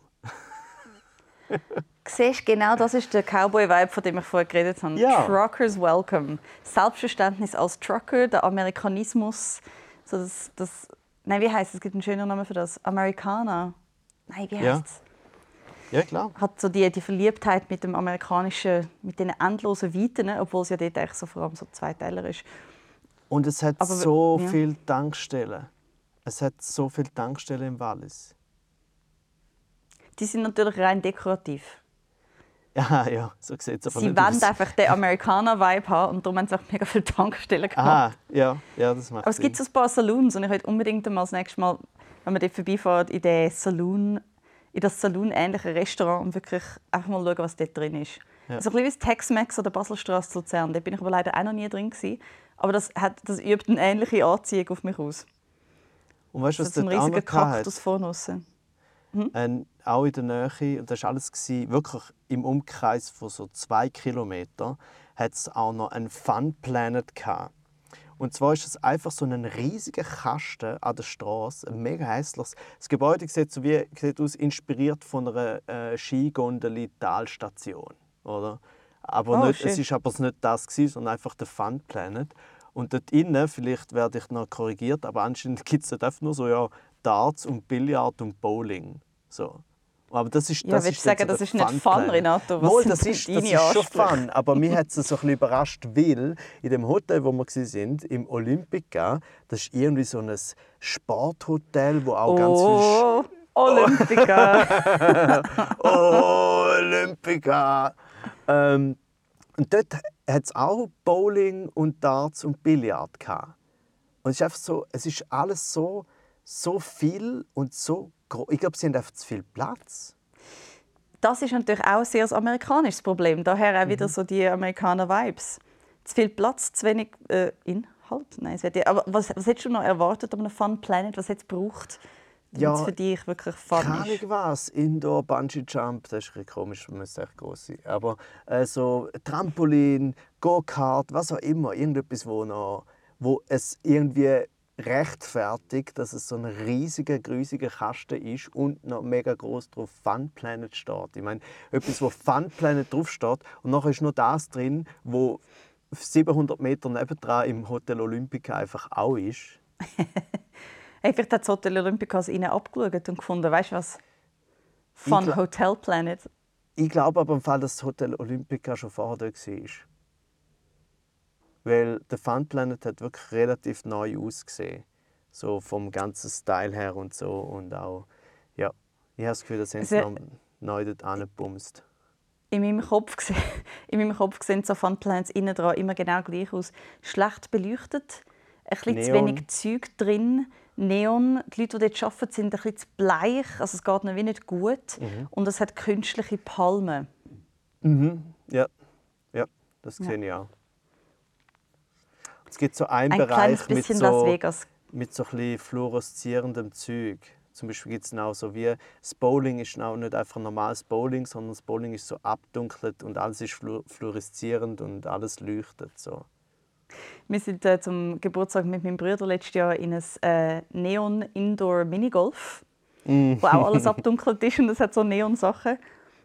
Siehst, genau das ist der Cowboy-Vibe, von dem ich vorher geredet habe. Ja. Truckers Welcome. Selbstverständnis als Trucker, der Amerikanismus. So das, das, nein, wie heißt es? Es gibt einen schönen Namen für das. Amerikaner. Nein, wie heißt es? Ja. ja, klar. Hat so die, die Verliebtheit mit dem amerikanischen, mit den endlosen Weiten, obwohl es ja dort eigentlich so vor allem so Zweiteiler ist. Und es hat Aber, so ja. viele Tankstellen. Es hat so viele Tankstellen im Wallis die sind natürlich rein dekorativ. Ja, ja, so sieht es aber Sie nicht wollen einfach den Amerikaner-Vibe haben und darum haben sie auch mega viele Tankstellen gemacht. Aha, ja, ja, das macht Aber es gibt so ein paar Saloons und ich möchte unbedingt einmal das nächste Mal, wenn man dort vorbeifährt, in, Saloon, in das Saloon-ähnliche Restaurant und wirklich einfach mal schauen, was dort drin ist. Ja. So ein bisschen wie das Tex-Mex oder Baselstraße zu Luzern. Da bin ich aber leider auch noch nie drin. Gewesen. Aber das, hat, das übt eine ähnliche Anziehung auf mich aus. Und weißt du, Das was ist ein riesiger? Kaktus vorne aussen. Ähm, auch in der Nähe, und das war alles, gewesen, wirklich im Umkreis von so zwei Kilometern, hat es auch noch einen Fun Planet gehabt. Und zwar ist es einfach so ein riesiger Kasten an der Straße, ein mega hässliches. Das Gebäude sieht, so wie, sieht aus, inspiriert von einer äh, Skigondeli-Talstation, oder? Aber Oh, nicht, es ist aber nicht das gewesen, sondern einfach der Fun Planet. Und dort innen, vielleicht werde ich noch korrigiert, aber anscheinend gibt es dort einfach nur so ja, Darts und Billard und Bowling. So. Aber das ist, Ja, das ist sagen, das ist nicht Fun. Renato? Was Wohl, das ist, das ist schon? Fun. Aber mich hat es so ein bisschen überrascht, weil in dem Hotel, wo wir waren, im Olympica, das ist irgendwie so ein Sporthotel, wo auch ganz viel Oh, Olympica. oh, Olympica. Ähm, und dort hat es auch Bowling und Darts und Billard gehabt. Und es ist einfach so, es ist alles so, so viel und so. Ich glaube, sie haben einfach zu viel Platz. das ist natürlich auch ein sehr amerikanisches Problem. Daher auch Mhm. wieder so die Amerikaner-Vibes. Zu viel Platz, zu wenig äh, Inhalt. Nein, hätte, aber was, was hättest du noch erwartet an einem Fun Planet? Was hätte es gebraucht, damit Ja, es für dich wirklich fun Keine ist? Was. Indoor Bungee Jump, das ist ein komisch, man müsste echt groß sein. Aber äh, so Trampolin, Go-Kart, was auch immer, irgendetwas, wo, noch, wo es irgendwie rechtfertigt, dass es so ein riesiger, grusiger Kasten ist und noch mega groß drauf Fun Planet steht. Ich meine, etwas, wo Fun Planet drauf steht und nachher ist noch das drin, wo 700 Meter nebendran im Hotel Olympica einfach auch ist. Hey, vielleicht hat das Hotel Olympica es ihnen abgeschaut und gefunden, weißt du was? Fun Hotel Planet. Ich glaube aber im Fall, dass das Hotel Olympica schon vorher dort war. Weil der Fun Planet hat wirklich relativ neu ausgesehen. So vom ganzen Style her und so. Und auch, ja, ich habe das Gefühl, dass sie Also- noch neu dort angebumst. In meinem Kopf, in meinem Kopf sehen so Fun Planets innen dran immer genau gleich aus. Schlecht beleuchtet, ein bisschen zu wenig Zeug drin, Neon. Die Leute, die dort arbeiten, sind ein bisschen zu bleich, also es geht ihnen wie nicht gut. Mhm. Und es hat künstliche Palmen. Ja, ja das sehe ich auch. Es gibt so einen Ein Bereich mit so, mit so ein fluoreszierendem Zeug. Zum Beispiel gibt es auch so wie das Bowling ist auch nicht einfach normales Bowling, sondern das Bowling ist so abdunkelt und alles ist flu fluoreszierend und alles leuchtet so. Wir sind äh, zum Geburtstag mit meinem Bruder letztes Jahr in ein äh, Neon Indoor Minigolf, Mm. wo auch alles abdunkelt ist und es hat so Neon-Sachen.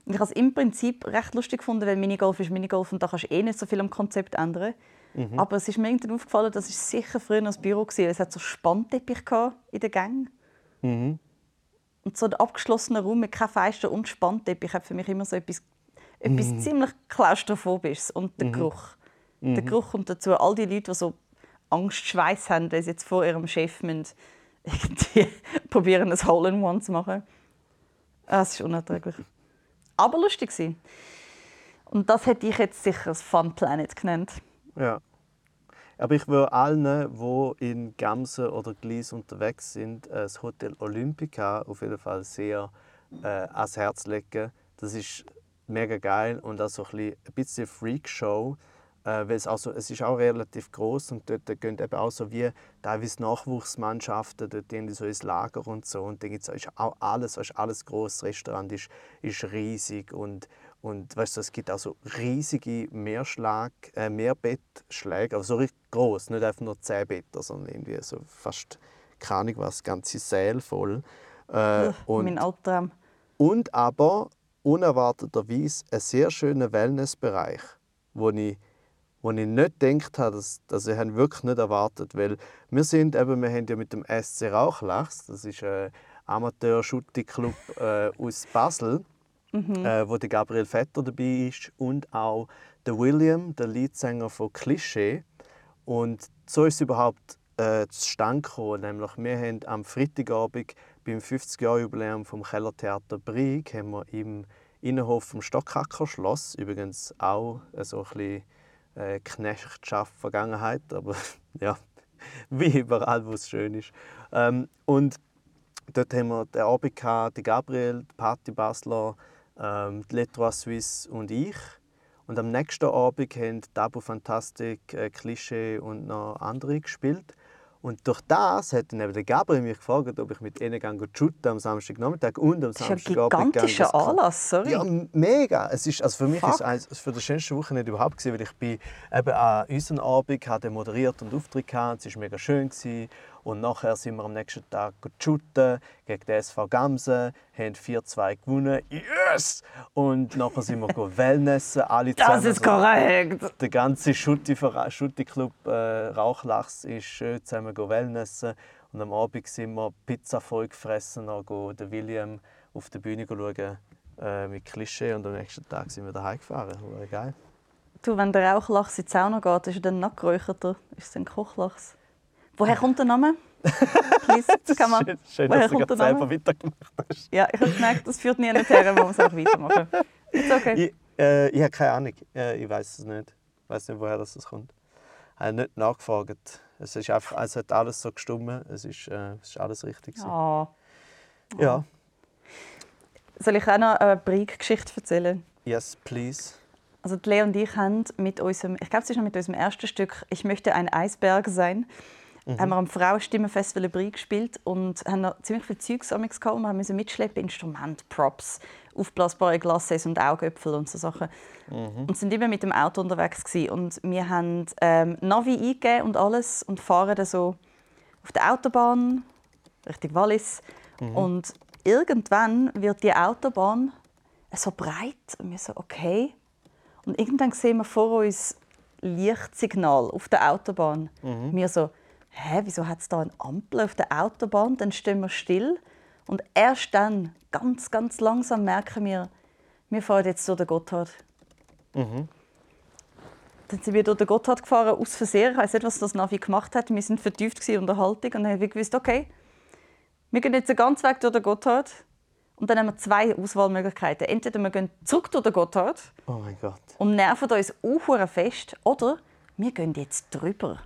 Und ich habe es im Prinzip recht lustig gefunden, weil Minigolf ist Minigolf und da kannst du eh nicht so viel am Konzept ändern. Mhm. Aber es ist mir irgendwann aufgefallen, das ist sicher früher noch das Büro gewesen. Es hat so Spannteppich in den Gängen. Mhm. Und so ein abgeschlossener Raum mit keinem Fenster und Spannteppich hat für mich immer so etwas, etwas Mhm. ziemlich klaustrophobisches. Und der Geruch. Mhm. Der Geruch kommt dazu. All die Leute, die so Angstschweiß haben, weil sie jetzt vor ihrem Chef müssen, irgendwie probieren, ein Hole-in-One zu machen. Ah, Es ist unerträglich. Aber lustig war. Und das hätte ich jetzt sicher als Fun Planet genannt. Ja. Aber ich würde allen, die in Gamsen oder Glies unterwegs sind, äh, das Hotel Olympica auf jeden Fall sehr äh, ans Herz legen. Das ist mega geil und auch so ein bisschen, Freakshow. Äh, es, also, es ist auch relativ groß und dort gehen eben auch so wie teilweise Nachwuchsmannschaften dort gehen die so ins Lager und so und dann gibt's, ist auch alles, ist alles groß. Das Restaurant ist, ist riesig und, und weißt du, es gibt auch so riesige Mehrschlag, äh, Mehrbettschläge, aber so richtig groß, nicht einfach nur 10 Betten, sondern irgendwie so fast keine Ahnung was, ganze Säle voll. Äh, und, mein Albtraum. und aber unerwarteterweise ein sehr schöner Wellnessbereich, wo ich, wo ich nicht gedacht habe, dass, dass ich habe wirklich nicht erwartet, weil wir sind eben, wir haben ja mit dem SC Rauchlachs, das ist ein amateur club äh, aus Basel, äh, wo der Gabriel Vetter dabei ist und auch der William, der Leadsänger von Klischee. Und so ist es überhaupt äh, zustande gekommen. Nämlich wir haben am Freitagabend beim 50-Jahr-Jubiläum vom Kellertheater Brieg haben wir im Innenhof vom Stockhacker Schloss, übrigens auch so ein äh, Knechtschaft Vergangenheit, aber ja, wie überall, wo es schön ist. Ähm, und dort haben wir den Abend gehabt, die Gabriel, die Patti Basler, ähm, die Letroy Suisse und ich. Und am nächsten Abend haben Tabu Fantastic, äh, Klischee und noch andere gespielt. Und durch das hat dann eben der Gabriel mich gefragt, ob ich mit ihnen gehe shooten am Samstagnachmittag und am Das ist ja ein Samstagabend. gigantischer Anlass, sorry. Ja, mega. Es ist, also für mich Fuck. ist es eines für das schönste Wochenende überhaupt gewesen, weil ich bin eben an unseren Abend hatte moderiert und Auftritt gehabt. Es war mega schön gewesen. Und nachher sind wir am nächsten Tag shooten gegen die SV Gamsen, haben 4-2 gewonnen. Yes! Und nachher sind wir Wellnessen, alle das zusammen. ist korrekt. Der ganze Schutti-Club äh, Rauchlachs ist schön zusammen go Wellnessen. Und am Abend sind wir Pizza voll gefressen, noch go den William auf der Bühne schauen äh, mit Klischee. Und am nächsten Tag sind wir daheim gefahren. War geil. Du, wenn der Rauchlachs in die Sauna geht, ist er dann nachgeräucherter? Ist es ein Kochlachs? Woher kommt der Name? Please, kann man. Schön, Woher dass du kommt der selber Name? weitergemacht hast. Ja, ich habe gemerkt, das führt nie her, man muss auch weitermachen. Ist okay. Ich, äh, ich habe keine Ahnung. Äh, ich weiß es nicht. Ich weiß nicht, woher das kommt. Ich habe nicht nachgefragt. Es, ist einfach, es hat alles so gestimmt. Es ist, äh, es ist alles richtig. gewesen. Ah. Ja. Soll ich auch noch eine Brieg-Geschichte erzählen? Yes, please. Also Lea und ich haben mit unserem, ich glaube, es ist noch mit unserem ersten Stück «Ich möchte ein Eisberg sein», haben wir am Frauenstimmenfestival Brieg gespielt und haben noch ziemlich viel Zeugs amigs gehabt. und Wir mussten mitschleppen, Instrument, Props, aufblasbare Glaces und Augäpfel und so Sachen. Und sind immer mit dem Auto unterwegs gewesen. Und wir haben ähm, Navi eingegeben und alles und fahren dann so auf der Autobahn Richtung Wallis. Und irgendwann wird die Autobahn so breit und wir so, okay. Und irgendwann sehen wir vor uns Lichtsignal auf der Autobahn. Wir so, hä, wieso hat es da eine Ampel auf der Autobahn? Dann stehen wir still und erst dann, ganz, ganz langsam merken wir, wir fahren jetzt durch den Gotthard. Dann sind wir durch den Gotthard gefahren, aus Versehen. Ich weiß nicht, was das Navi gemacht hat. Wir sind vertieft in der Unterhaltung und dann haben wir gewusst, okay, wir gehen jetzt den ganzen Weg durch den Gotthard. Und dann haben wir zwei Auswahlmöglichkeiten. Entweder wir gehen zurück durch den Gotthard Oh mein Gott. und nerven uns auch fest, oder wir gehen jetzt drüber.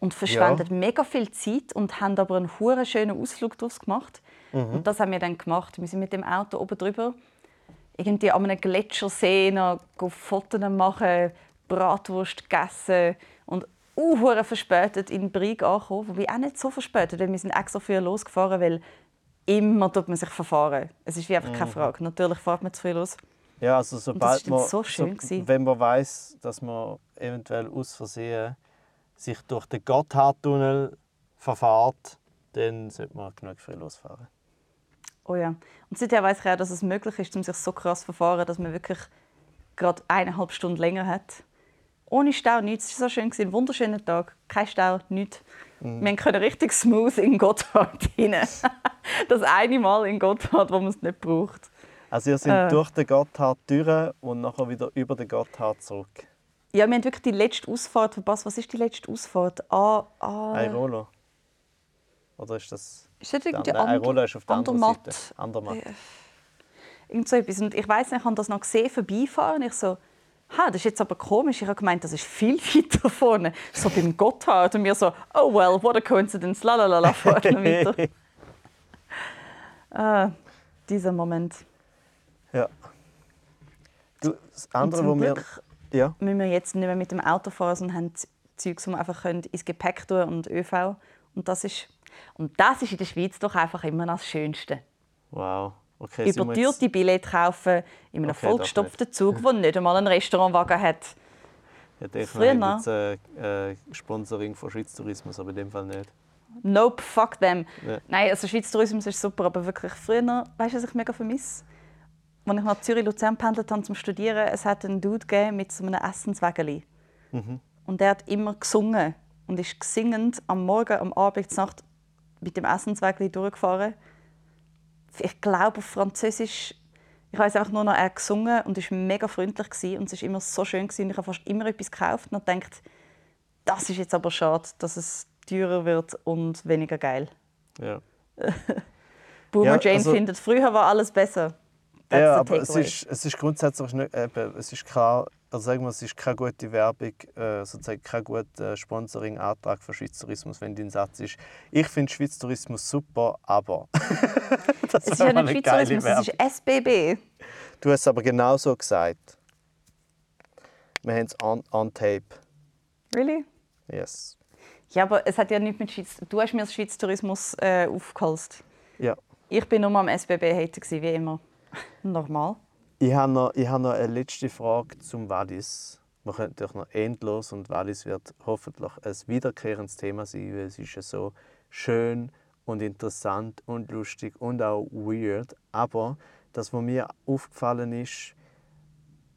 Und verschwenden mega viel Zeit und haben aber einen hure schönen Ausflug daraus gemacht. Und das haben wir dann gemacht. Wir sind mit dem Auto oben drüber, irgendwie an einem Gletschersee noch Fotos machen, Bratwurst gegessen und uh, verspätet in Brig angekommen. Wobei auch nicht so verspätet, denn wir sind extra früh losgefahren, weil immer tut man sich verfahren. Es ist wie einfach keine Frage. Natürlich fährt man zu früh los. Ja, also sobald man, so schön gewesen. wenn man weiß, dass man eventuell aus Versehen sich durch den Gotthardtunnel verfahrt, dann sollte man genug früh losfahren. Oh ja. Und seither weiß ich auch, dass es möglich ist, um sich so krass zu verfahren, dass man wirklich gerade eineinhalb Stunden länger hat. Ohne Stau, nichts. Es war so schön, ein wunderschöner Tag. Kein Stau, nichts. Wir können richtig smooth in Gotthard rein. das eine Mal in Gotthard, wo man es nicht braucht. Also ihr sind Äh. durch den Gotthard durch und nachher wieder über den Gotthard zurück. Ja, wir haben wirklich die letzte Ausfahrt verpasst. Was ist die letzte Ausfahrt? Ah, ah, Airolo. Oder ist das... Ist das irgendwie andere? Airolo ist auf der anderen? Seite. Andermatt. Irgend so etwas. Und ich weiß nicht, ich habe das noch gesehen, vorbeifahren. Ich so, ha, das ist jetzt aber komisch. Ich habe gemeint, das ist viel weiter vorne. So beim Gotthard. Und mir so, oh well, what a coincidence. La la la la, noch weiter. ah, dieser Moment. Ja. Du, das andere, wo wir... Ja. müssen wir jetzt nicht mehr mit dem Auto fahren, sondern haben Zeugs, die wir einfach können ins Gepäck tun und ÖV. Und das ist, und das ist in der Schweiz doch einfach immer das Schönste. Wow. Okay, überteuerte Billette kaufen in einem Okay, vollgestopften Zug, der nicht einmal einen Restaurantwagen hat. Ja, der Früher noch. jetzt äh, äh, Sponsoring von Schweiz Tourismus, aber in dem Fall nicht. Nope, fuck them. Ja. Nein, also Schweiz Tourismus ist super, aber wirklich früher, weißt du, was ich mega vermisse? Als ich nach Zürich-Luzern pendelt habe zum Studieren, es hat einen Dude gegeben mit so einem Essenswägeli. Mhm. Und der hat immer gesungen und ist gesingend am Morgen, am Abend, zur Nacht mit dem Essenswägeli durchgefahren. Ich glaube auf Französisch. Ich weiß einfach nur noch, er gesungen und ist mega freundlich gewesen, und es ist immer so schön gewesen. Ich habe fast immer etwas gekauft und gedacht, das ist jetzt aber schade, dass es teurer wird und weniger geil. Ja. Boomer Ja, Jane also- findet, früher war alles besser. That's ja, aber es ist, es ist grundsätzlich nicht, eben, es ist kein, also sagen wir, es ist keine gute Werbung, äh, sozusagen kein guter Sponsoring-Antrag für Schweiz Tourismus, wenn dein Satz ist, ich finde Schweiz Tourismus super, aber. das Es ist ja nicht eine Schweiz Tourismus, geile es ist SBB. Du hast es aber genau so gesagt. Wir haben es on, on tape. Really? Yes. Ja, aber es hat ja nichts mit Schweiz. Du hast mir den Schweiz Tourismus äh, aufgeholst. Ja. Ich bin nur am SBB hater gsi, wie immer. Normal. Ich habe noch, ich habe noch eine letzte Frage zum Wallis. Wir können natürlich noch endlos und Wallis wird hoffentlich ein wiederkehrendes Thema sein, weil es ist ja so schön und interessant und lustig und auch weird. Aber das, was mir aufgefallen ist,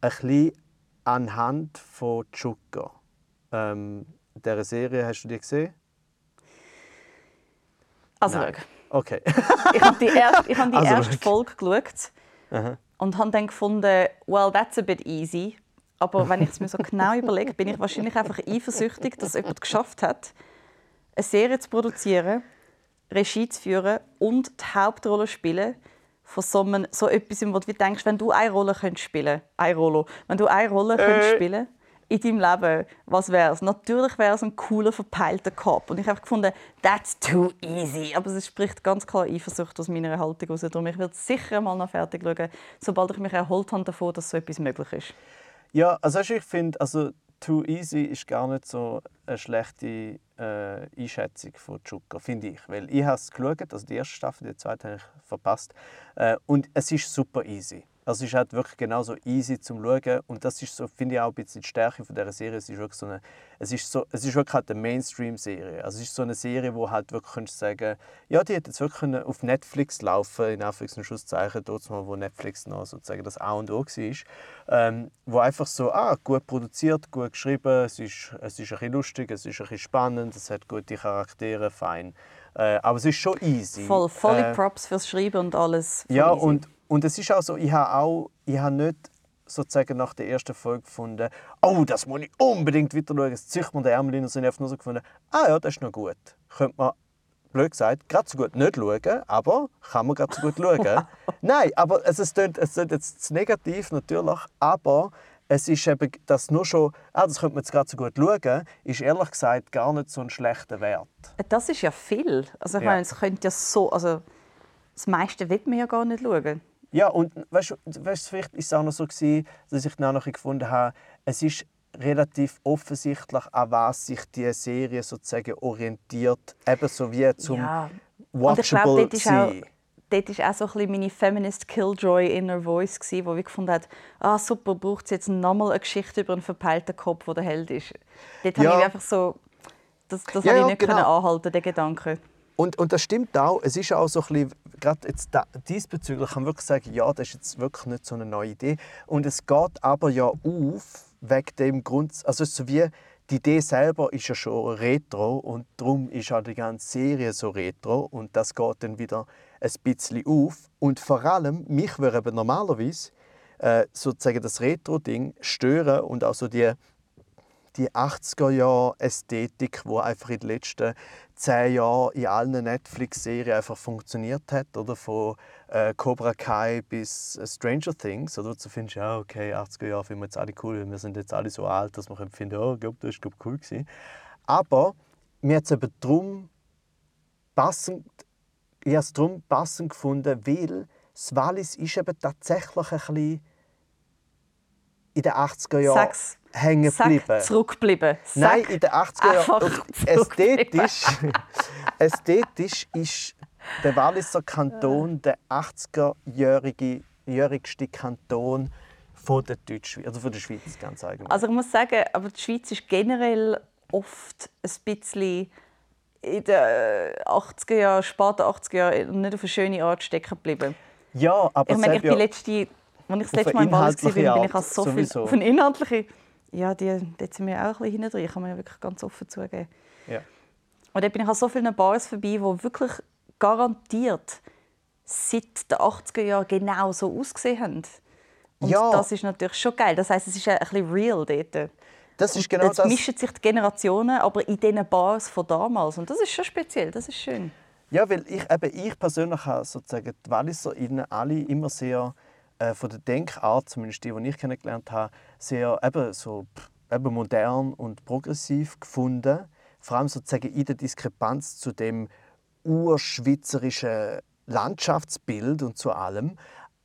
ein bisschen anhand von Chuka. Ähm, dieser Serie, hast du die gesehen? Also, Nein. schau. Okay. ich habe die, erste, ich hab die Also erste. Folge geschaut Aha. und habe dann gefunden, well, that's a bit easy. Aber wenn ich es mir so genau überlege, bin ich wahrscheinlich einfach eifersüchtig, dass jemand geschafft hat, eine Serie zu produzieren, Regie zu führen und die Hauptrolle zu spielen von so, einem, so etwas, wo du denkst, wenn du eine Rolle könntest spielen eine Rolle, wenn du eine Rolle könntest spielen in deinem Leben, was wäre es? Natürlich wäre es ein cooler, verpeilter Cop. Und ich habe gefunden, that's too easy. Aber es spricht ganz klar Eifersucht aus meiner Haltung heraus. Darum ich werde sicher mal noch fertig schauen, sobald ich mich erholt habe davon, dass so etwas möglich ist. Ja, also ich finde, also Too Easy ist gar nicht so eine schlechte äh, Einschätzung von Chuka, finde ich. Weil ich habe es geschaut, also die erste Staffel, die zweite habe ich verpasst. Äh, und es ist super easy. Also es ist halt wirklich genauso easy zum Schauen. Und das ist so, finde ich auch ein bisschen die Stärke von dieser Serie. Es ist wirklich so eine, es ist so, es ist wirklich halt eine Mainstream-Serie. Also es ist so eine Serie, wo halt wirklich könntest sagen, ja, die hätte jetzt wirklich auf Netflix laufen, in Anführungs- und Schlusszeichen, dort mal, wo Netflix noch sozusagen das A und O war. Ähm, wo einfach so, ah, gut produziert, gut geschrieben, es ist, es ist ein bisschen lustig, es ist ein bisschen spannend, es hat gute Charaktere, fein. Äh, aber es ist schon easy. Voll, volle Äh, Props fürs Schreiben und alles. Ja, easy. und, und es ist auch so, ich habe auch, ich habe nicht sozusagen nach der ersten Folge gefunden, oh, das muss ich unbedingt weiter schauen, es zieht mir den Ärmel rein, sondern einfach nur so gefunden, ah ja, das ist noch gut. Könnte man, blöd gesagt, gerade so gut nicht schauen, aber kann man gerade so gut schauen. Nein, aber es, es, klingt, es klingt jetzt zu negativ natürlich, aber es ist eben, dass nur schon, ah, das könnte man jetzt gerade so gut schauen, ist ehrlich gesagt gar nicht so ein schlechter Wert. Das ist ja viel. Also ich Ja. meine, es könnte ja so... Also, das meiste will man ja gar nicht schauen. Ja, und weißt du, weißt, vielleicht war es auch noch so, gewesen, dass ich dann noch gefunden habe, es ist relativ offensichtlich, an was sich die Serie sozusagen orientiert, ebenso wie zum Ja. Und ich glaube, Watchable auch, sein. dort ist auch so ein bisschen meine Feminist Killjoy Inner Voice, gewesen, wo ich gefunden hat, ah super, braucht es jetzt nochmal eine Geschichte über einen verpeilten Kopf, der der Held ist. Dort Ja. habe ich einfach so... Das, das Ja, habe ich nicht genau. können anhalten, den Gedanken. Und, und das stimmt auch. Es ist auch so ein bisschen, gerade jetzt da, diesbezüglich kann man wirklich sagen, ja, das ist jetzt wirklich nicht so eine neue Idee. Und es geht aber ja auf wegen dem Grund, also es so wie die Idee selber ist ja schon retro und darum ist auch die ganze Serie so retro und das geht dann wieder ein bisschen auf. Und vor allem, mich würde eben normalerweise äh, sozusagen das Retro-Ding stören und auch so die die 80er-Jahre-Ästhetik, die einfach in den letzten zehn Jahren in allen Netflix-Serien einfach funktioniert hat. Oder? Von äh, Cobra Kai bis äh, Stranger Things. Oder? Du findest, ja, okay, 80er Jahre finden wir jetzt alle cool, wir sind jetzt alle so alt, dass man finden oh, ich glaube, das glaub, cool gewesen. Aber mir hat es eben darum passend, ich habe es darum passend gefunden, weil das Wallis ist eben tatsächlich ein bisschen in den 80er Jahren hängen geblieben. zurückbleiben. Sag Nein, in den 80er einfach Jahren. Ästhetisch, ästhetisch ist der Walliser Kanton der 80er-jährige jährigste Kanton von der Deutschschweiz, also von der Schweiz ganz allgemein. Also ich muss sagen, aber die Schweiz ist generell oft ein bisschen in den 80er Jahren, späten 80er Jahren nicht auf eine schöne Art stecken geblieben. ja, aber Ich meine, ich bin ja- letzte, als ich das letzte Mal im Wallis war, bin, ich an so viel... sowieso. Auf eine inhaltliche... Ja, die, dort sind wir auch ein bisschen hinten drin, kann man ja wirklich ganz offen zugeben. ja. Und dort bin ich an so vielen Bars vorbei, die wirklich garantiert seit den 80er Jahren genau so ausgesehen haben. Und Ja. das ist natürlich schon geil. Das heisst, es ist ein bisschen real dort. Das ist genau jetzt das. mischen sich die Generationen, aber in diesen Bars von damals. Und das ist schon speziell, das ist schön. Ja, weil ich, eben, ich persönlich habe sozusagen die WalliserInnen alle immer sehr äh, von der Denkart, zumindest die, die ich kennengelernt habe, sehr eben so eben modern und progressiv gefunden. Vor allem sozusagen in der Diskrepanz zu dem urschweizerischen Landschaftsbild und zu allem.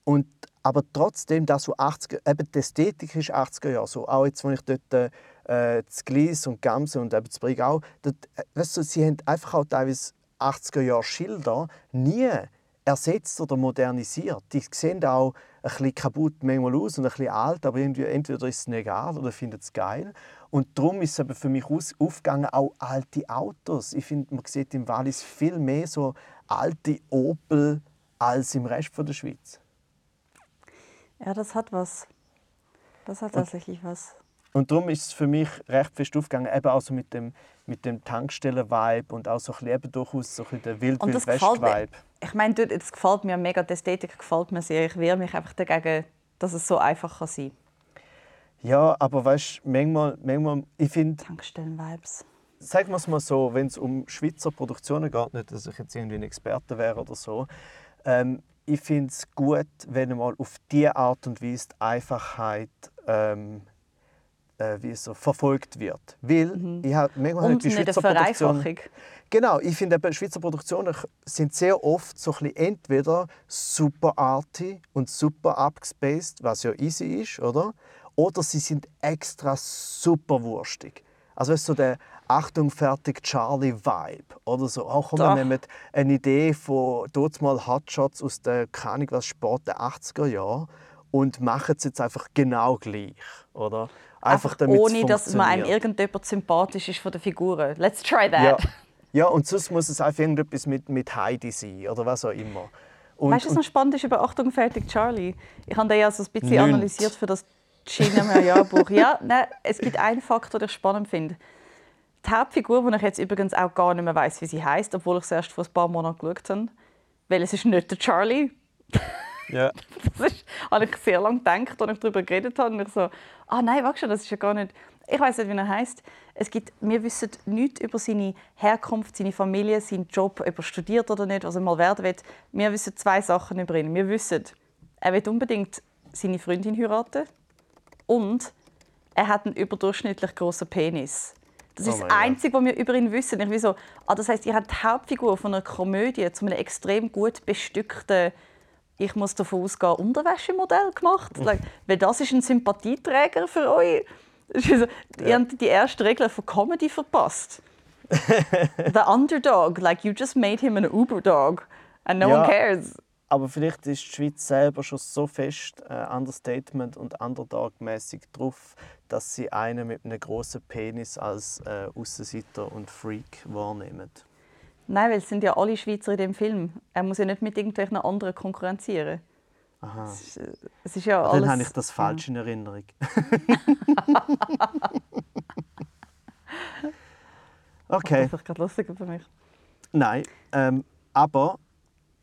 Und aber trotzdem, das so 80 eben die Ästhetik ist 80er Jahre so. Auch jetzt, wenn ich dort äh, das Glies und Gamse und eben das Brig auch, dort, äh, weißt du, sie haben einfach auch teilweise 80er Jahre Schilder nie ersetzt oder modernisiert. Die sehen auch ein bisschen kaputt manchmal aus und ein bisschen alt, aber irgendwie, entweder ist es egal oder findet es geil. Und darum ist es für mich aufgegangen, auch alte Autos. Ich finde, man sieht im Wallis viel mehr so alte Opel als im Rest der Schweiz. Ja, das hat was. Das hat tatsächlich was. Und darum ist es für mich recht fest aufgegangen, eben auch so mit dem, mit dem Tankstellen-Vibe und auch so ein bisschen durchaus so ein der wild wild west vibe Ich meine, das gefällt mir mega, die Ästhetik gefällt mir sehr. Ich wehre mich einfach dagegen, dass es so einfach kann sein kann. Ja, aber weißt du, manchmal, manchmal, ich finde... Tankstellen-Vibes. Sagen wir es mal so, wenn es um Schweizer Produktionen geht, nicht, dass ich jetzt irgendwie ein Experte wäre oder so, ähm, ich finde es gut, wenn mal auf diese Art und Weise die Einfachheit ähm, äh, wie so verfolgt wird. Weil mhm. ich habe manchmal und die Schweizer Produktion. Genau, ich finde Schweizer Produktionen sind sehr oft so ein entweder super arty und super abgespaced, was ja easy ist, oder? Oder sie sind extra super wurstig. Also weißt, so der Achtung, fertig, Charlie-Vibe. Oder so. Auch wir nehmen eine Idee von dort mal Hotshots aus der keine was Sport der 80er Jahre und machen es jetzt einfach genau gleich. Oder? Einfach, einfach ohne, dass man einem irgendjemand sympathisch ist von der Figuren. Let's try that. Ja. ja, und sonst muss es einfach irgendetwas mit, mit Heidi sein oder was auch immer. Und, weißt du, was noch spannend ist über Achtung, fertig, Charlie? Ich habe den ja so ein bisschen Nünd. analysiert für das China-Jahrbuch. ja, nein, es gibt einen Faktor, den ich spannend finde. Die Hauptfigur, die ich jetzt übrigens auch gar nicht mehr weiß, wie sie heißt, obwohl ich es erst vor ein paar Monaten geschaut habe, weil es ist nicht der Charlie. Ja. Das ist, habe ich sehr lange gedacht, als ich darüber geredet habe. Und ich so, ah nein, warte schon, das ist ja gar nicht... Ich weiß nicht, wie er heißt. Es gibt, wir wissen nichts über seine Herkunft, seine Familie, seinen Job, ob er studiert oder nicht, was er mal werden will. Wir wissen zwei Sachen über ihn. Wir wissen, er will unbedingt seine Freundin heiraten und er hat einen überdurchschnittlich großen Penis. Das ist oh das Einzige, was wir über ihn wissen. Ich so, ah, das heißt, ihr habt die Hauptfigur von einer Komödie zu einem extrem gut bestückten, ich muss davon ausgehen, Unterwäschemodell gemacht. Weil das ist ein Sympathieträger für euch. Also, ja. Ihr habt die erste Regel von Comedy verpasst. The underdog, like you just made him an Uber dog and no ja. one cares. Aber vielleicht ist die Schweiz selber schon so fest äh, Understatement und Underdog-mäßig drauf, dass sie einen mit einem großen Penis als äh, Aussenseiter und Freak wahrnehmen. Nein, weil es sind ja alle Schweizer in dem Film. Er muss ja nicht mit irgendwelchen anderen konkurrenzieren. Aha. Es ist, äh, es ist ja alles, Dann habe ich das falsch in Erinnerung. okay. Das ist gerade lustig für mich. Nein, ähm, aber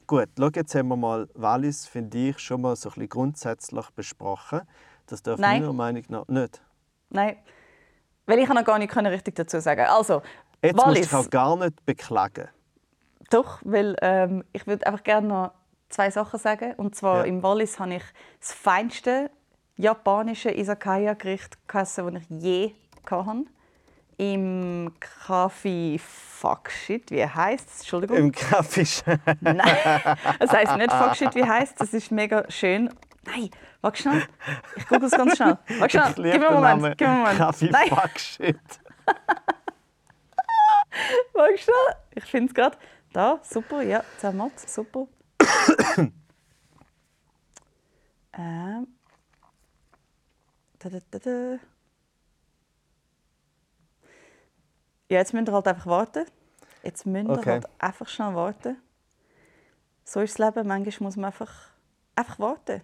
Gut, schau, jetzt haben wir mal Wallis, finde ich, schon mal so ein bisschen grundsätzlich besprochen. Das darf Nein. meiner Meinung nach nicht. Nein, weil ich noch gar nicht richtig dazu sagen Also, Jetzt Wallis. musst du dich auch gar nicht beklagen. Doch, weil ähm, ich würde einfach gerne noch zwei Sachen sagen. Und zwar ja. im Wallis habe ich das feinste japanische Izakaya-Gericht gegessen, das ich je hatte im Kaffee Fuckshit, wie heißt es? Entschuldigung. Im Kaffee. Nein, es heißt nicht Fuckshit, wie heißt Das ist mega schön. Nein, warte schnell. Ich gucke es ganz schnell. Warte schnell. Gib mir einen Moment. Gib mir einen Moment. Kaffee Nein. Fuckshit. warte schnell. Ich finde es gerade. Da, super, ja, Zermatt, super. Ähm. Da, da, da. Ja, jetzt müsst ihr halt einfach warten. Jetzt müsst ihr okay. halt einfach schnell warten. So ist das Leben. Manchmal muss man einfach, einfach warten.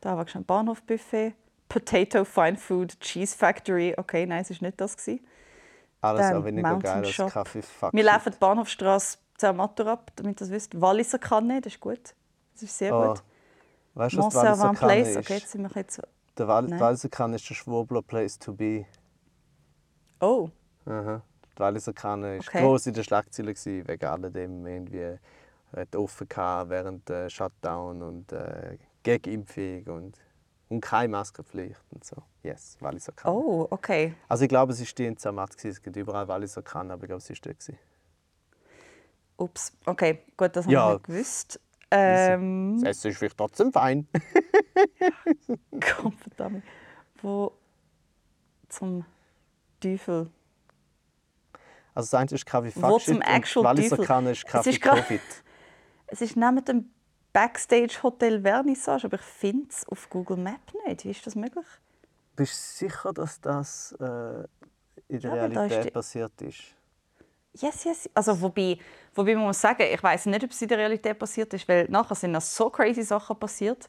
Da war schon Bahnhofbuffet, Potato Fine Food, Cheese Factory. Okay, nein, es war nicht das. Alles Dann aber weniger geil als Kaffee Fuck Wir laufen die Bahnhofstrasse Zermatter ab, damit ihr das wisst. Walliser Kanne, das ist gut. Das ist sehr oh. gut. Weißt du, was Walliser Kanne ist? Okay, jetzt sind wir jetzt... Der Walliser Kanne ist der Schwurbler Place to be. Oh. Aha. Die Walliser Kanne war okay. groß in den Schlagzeilen wegen alledem. Irgendwie hat offen während der Shutdown und äh, Gegenimpfung und, und keine Maskenpflicht und so. Yes, Walliser Kanne. Oh, okay. Also ich glaube, es war die in Zermatt. Es gibt überall Walliser Kanne, aber ich glaube, es war dort. Ups, okay, gut, das habe ja. nicht gewusst. Ähm, Das Essen ist vielleicht trotzdem fein. Gott verdammt. Wo zum Teufel. Also das eine ist Kaffee Wo Fuckshit zum und Walliser? Kanne ist Es Kaffee. Es ist neben dem Backstage Hotel Vernissage, aber ich finde es auf Google Map nicht. Wie ist das möglich? Bist du sicher, dass das äh, in der Ja, aber da ist Realität die- passiert ist? Yes, yes. Also wobei, wobei man muss sagen, ich weiß nicht, ob es in der Realität passiert ist, weil nachher sind noch so crazy Sachen passiert.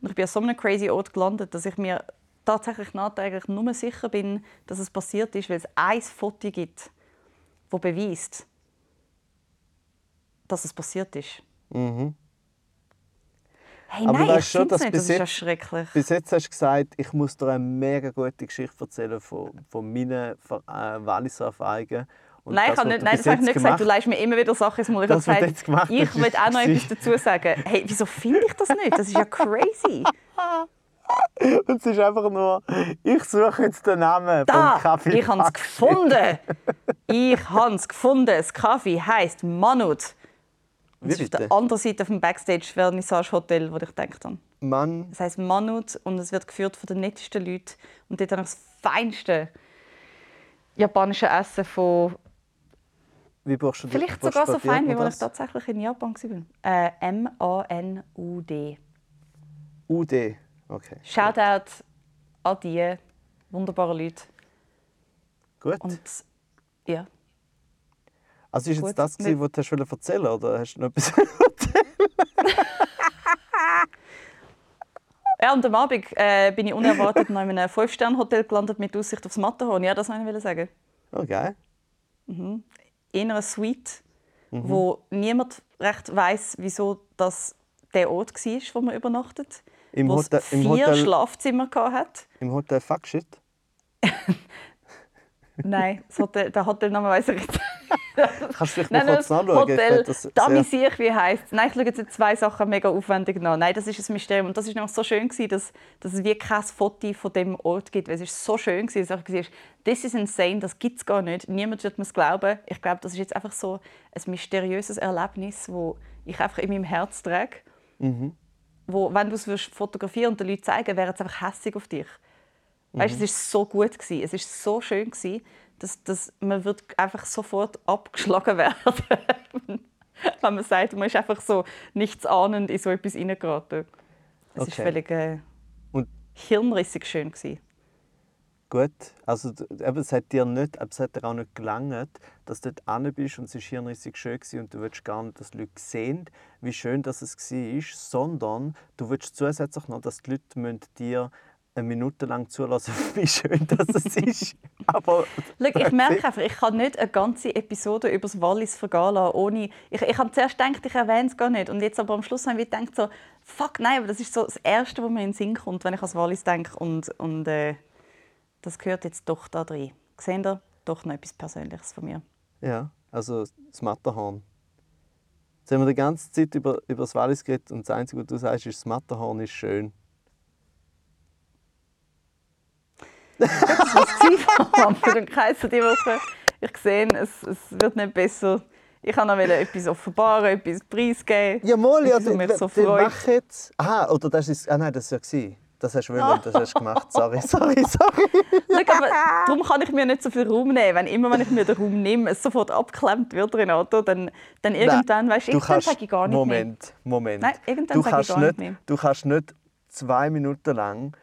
Und ich bin an so einem crazy Ort gelandet, dass ich mir tatsächlich nachträglich nur sicher bin, dass es passiert ist, weil es ein Foto gibt, das beweist, dass es passiert ist. Mhm. Hey, Aber nein, du ich weißt schon, dass nicht. bis Das ist ja jetzt- schrecklich. Bis jetzt hast du gesagt, ich muss dir eine mega gute Geschichte erzählen von, von meinen äh, Walliser Erfahrungen. Und Nein, ich das, habe was nicht, du nein, das habe ich nicht gesagt. Du gemacht- leist mir immer wieder Sachen ins Mund. Ich Das, habe du gesagt, gemacht ich will auch noch etwas dazu sagen. Hey, wieso finde ich das nicht? Das ist ja crazy. Und es ist einfach nur, ich suche jetzt den Namen Da, vom Kaffee. ich habe es gefunden. Ich habe es gefunden. Das Kaffee heisst Manut. Es ist auf der anderen Seite vom Backstage Vernissage Hotel, wo ich gedacht habe. Mann, Es heisst Manut und es wird geführt von den nettesten Leuten. Und dort habe ich das feinste japanische Essen von wie brauchst du Vielleicht sogar so fein, wie als ich das? tatsächlich in Japan war. Äh, M-A-N-U-D. UD. Okay. Shoutout an die wunderbaren Leute. Gut. Und ja, also ist jetzt gut, das, nicht- gewesen, was du erzählen oder hast du noch etwas ja und am Abend äh, bin ich unerwartet in einem 5-Sterne-Hotel gelandet mit Aussicht aufs Matterhorn. Ja, das wollte ich sagen. Oh, geil. In einer Suite, wo niemand recht weiß, wieso das der Ort war, wo man übernachtet. Im wo es Hotel- im vier Hotel- Schlafzimmer hatte. Im Hotel Fuckshit? Nein, das Hotel, der Hotelname weiss ich nicht. Kannst du vielleicht Nein, mal das kurz nachschauen? Hotel Damisier, wie heisst Nein, ich schaue jetzt zwei Sachen mega aufwendig nach. Nein, das ist ein Mysterium. Und das ist nämlich so schön, gewesen, dass, dass es wie kein Foto von dem Ort gibt. Weil es ist so schön, gewesen, dass ich war, das ist insane, das gibt es gar nicht. Niemand wird mir es glauben. Ich glaube, das ist jetzt einfach so ein mysteriöses Erlebnis, das ich einfach in meinem Herz trage. Mhm. Wo, wenn du es würdest fotografieren und den Leuten zeigen, wären sie einfach hässlich auf dich. Weißt, Mhm. es ist so gut gewesen. es ist so schön gewesen, dass, dass man wird einfach sofort abgeschlagen werden, wenn man sagt, man ist einfach so nichts ahnend in so etwas hineingeraten. Es ist Okay. völlig äh, Und- hirnrissig schön gewesen. Gut, also eben, es hat dir nicht, es hat dir auch nicht gelangt, dass du dort bist und es war hirnrissig schön gewesen und du willst gar nicht, dass die Leute sehen, wie schön das es war, sondern du willst zusätzlich noch, dass die Leute dir eine Minute lang zulassen, wie schön das ist. Aber Schau, ich merke einfach, ich kann nicht eine ganze Episode über das Wallis vergehen lassen, ohne... Ich, ich habe zuerst gedacht, ich erwähne es gar nicht. Und jetzt aber am Schluss habe ich gedacht, so, fuck, nein, aber das ist so das Erste, was mir in den Sinn kommt, wenn ich an das Wallis denke. Und, und äh, das gehört jetzt doch da drin. Seht ihr? Doch noch etwas Persönliches von mir. ja, also das Matterhorn. Jetzt haben wir die ganze Zeit über, über das Wallis geredet und das Einzige, was du sagst, ist, das Matterhorn ist schön. Das war für den Kreis diese Woche. Ich sehe, es, es wird nicht besser. Ich wollte noch etwas offenbaren, etwas preisgeben. Ja, mal, ja, was mich so freut. jetzt. Aha, oder das ist, ah nein, das war ja. Das hast du wollen, das hast du gemacht. Sorry, sorry, sorry. Schau, aber darum kann ich mir nicht so viel Raum nehmen. Wenn immer, wenn ich mir den Raum nehme, es sofort abgeklemmt wird, Renato, dann, dann irgendwann, weißt du, du irgendwann sage ich gar nicht mehr. Moment, Moment. Nein, irgendwann du sage ich gar nicht, nicht mehr. Du kannst nicht zwei Minuten lang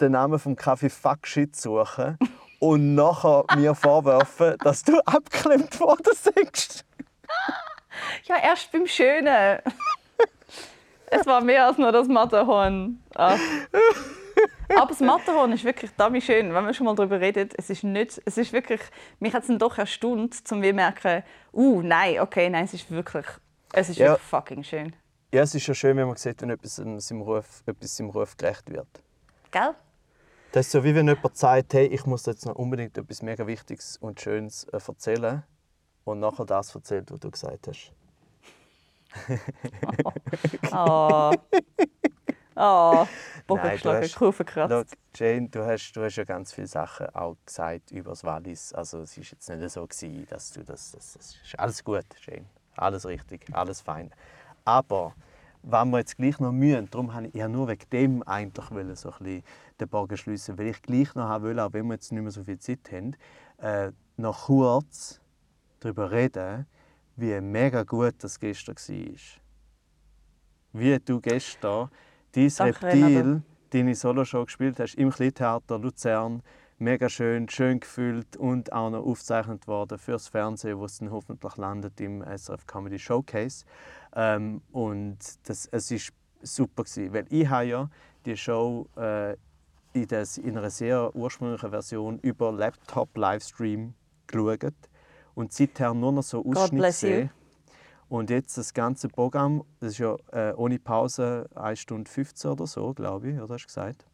den Namen vom Kaffee Fuckshit suchen und nachher mir vorwerfen, dass du abgeklemmt worden bist. Ja, erst beim Schönen. es war mehr als nur das Matterhorn. Ah. Aber das Matterhorn ist wirklich damit schön, wenn man schon mal darüber redet. Es ist nicht, es ist wirklich, mich hat es dann doch erstaunt, um zu merken, uh, nein, okay, nein, es ist wirklich, es ist Ja. wirklich fucking schön. Ja, es ist ja schön, wenn man sieht, wenn etwas seinem Ruf, etwas seinem Ruf gerecht wird. Gell? Das ist so, wie wenn jemand sagt, hey, ich muss jetzt noch unbedingt etwas mega Wichtiges und Schönes äh, erzählen und nachher das erzählt, was du gesagt hast. Oh. Oh. Bogen Nein, du geschlagen, hast- Kurve. Schau, Jane, du hast, du hast ja ganz viele Sachen auch gesagt über das Wallis. Also es war jetzt nicht so, gewesen, dass du das, das... Das ist alles gut, Jane. Alles richtig, alles fein. Aber wenn wir jetzt gleich noch mühen, darum habe ich ja nur wegen dem eigentlich wollen, so ein bisschen den Bogen schliessen, weil ich gleich noch haben will, auch wenn wir jetzt nicht mehr so viel Zeit haben, äh, noch kurz darüber reden, wie mega gut das gestern war. Wie du gestern dein Danke, Reptil, Renato. deine Soloshow gespielt hast im Kleintheater Luzern, mega schön, schön gefüllt und auch noch aufgezeichnet worden fürs Fernsehen, wo es dann hoffentlich landet im SRF Comedy Showcase. Ähm, und das, es ist super gewesen, weil ich habe ja die Show äh, in, des, in einer sehr ursprünglichen Version über Laptop-Livestream geschaut und seither nur noch so Ausschnitte gesehen. Und jetzt das ganze Programm, das ist ja äh, ohne Pause 1 Stunde 15 oder so, glaube ich, oder hast du gesagt?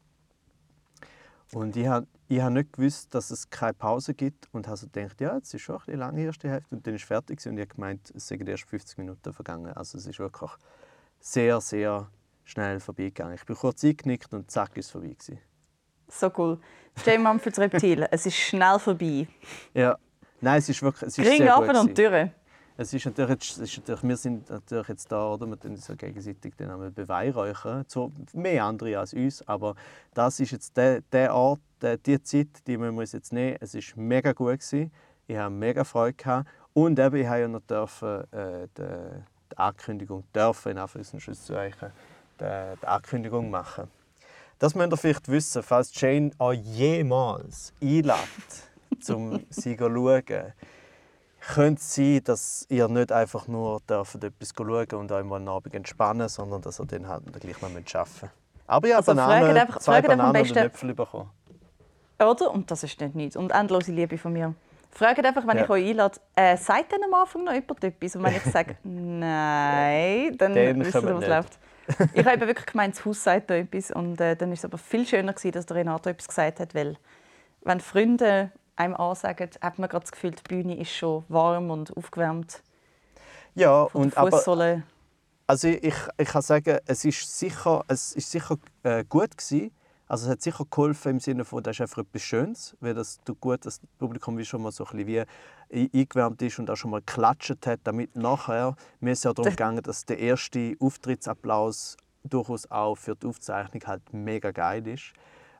Und ich habe ich hab nicht gewusst, dass es keine Pause gibt und habe so gedacht, ja, jetzt ist schon ein bisschen lange erste Hälfte und dann ist es fertig und ich habe gemeint, es sind erst 50 Minuten vergangen. Also es ist wirklich sehr, sehr schnell vorbeigegangen. Ich bin kurz eingenickt und zack, ist es vorbei gewesen. So cool. Jay Mumfords Reptil. es ist schnell vorbei. Ja, nein, es ist wirklich, es ist Ring sehr ab gut und gewesen. Es ist natürlich, es ist natürlich, wir sind natürlich jetzt da, oder? Wir tun uns ja gegenseitig dann einmal beweihräuchern. So mehr andere als uns, aber das ist jetzt der, der Ort, der, die Zeit, die wir uns jetzt nehmen. Es ist mega gut gewesen. Ich habe mega Freude gehabt. Und eben, ich habe ja noch dürfen, äh, die, die Ankündigung dürfen, in Anführungs- und Schlusszeichen, die, die Ankündigung machen. Das müsst ihr vielleicht wissen, falls Jane euch jemals einlädt, um sie zu schauen könnte es sein, dass ihr nicht einfach nur dürft etwas schauen und euch mal einen Abend entspannen sondern dass ihr dann halt gleich noch arbeiten müsst. Aber habe Also Bananen, einfach- zwei am Bananen und besten- Äpfel bekommen. Oder? Und das ist nicht nichts. Und endlose Liebe von mir. Fragt einfach, wenn Ja. ich euch einlade, äh, sagt dann am Anfang noch jemand etwas? Und wenn ich sage, nein, dann, Dann wisst ihr, was läuft. Ich habe wirklich gemeint, das Haus sagt da etwas. Und äh, dann ist es aber viel schöner, gewesen, dass der Renato etwas gesagt hat. Weil, wenn Freunde einem ansagen, hat man gerade das Gefühl, die Bühne ist schon warm und aufgewärmt Ja, und aber also ich, ich, kann sagen, es ist sicher, es ist sicher äh, gut gewesen. Also es hat sicher geholfen im Sinne von, das ist einfach etwas Schönes, weil das tut gut, dass das Publikum wie schon mal so ein bisschen wie ein- eingewärmt ist und auch schon mal geklatscht hat, damit nachher, mir ist ja darum gegangen, dass der erste Auftrittsapplaus durchaus auch für die Aufzeichnung halt mega geil ist.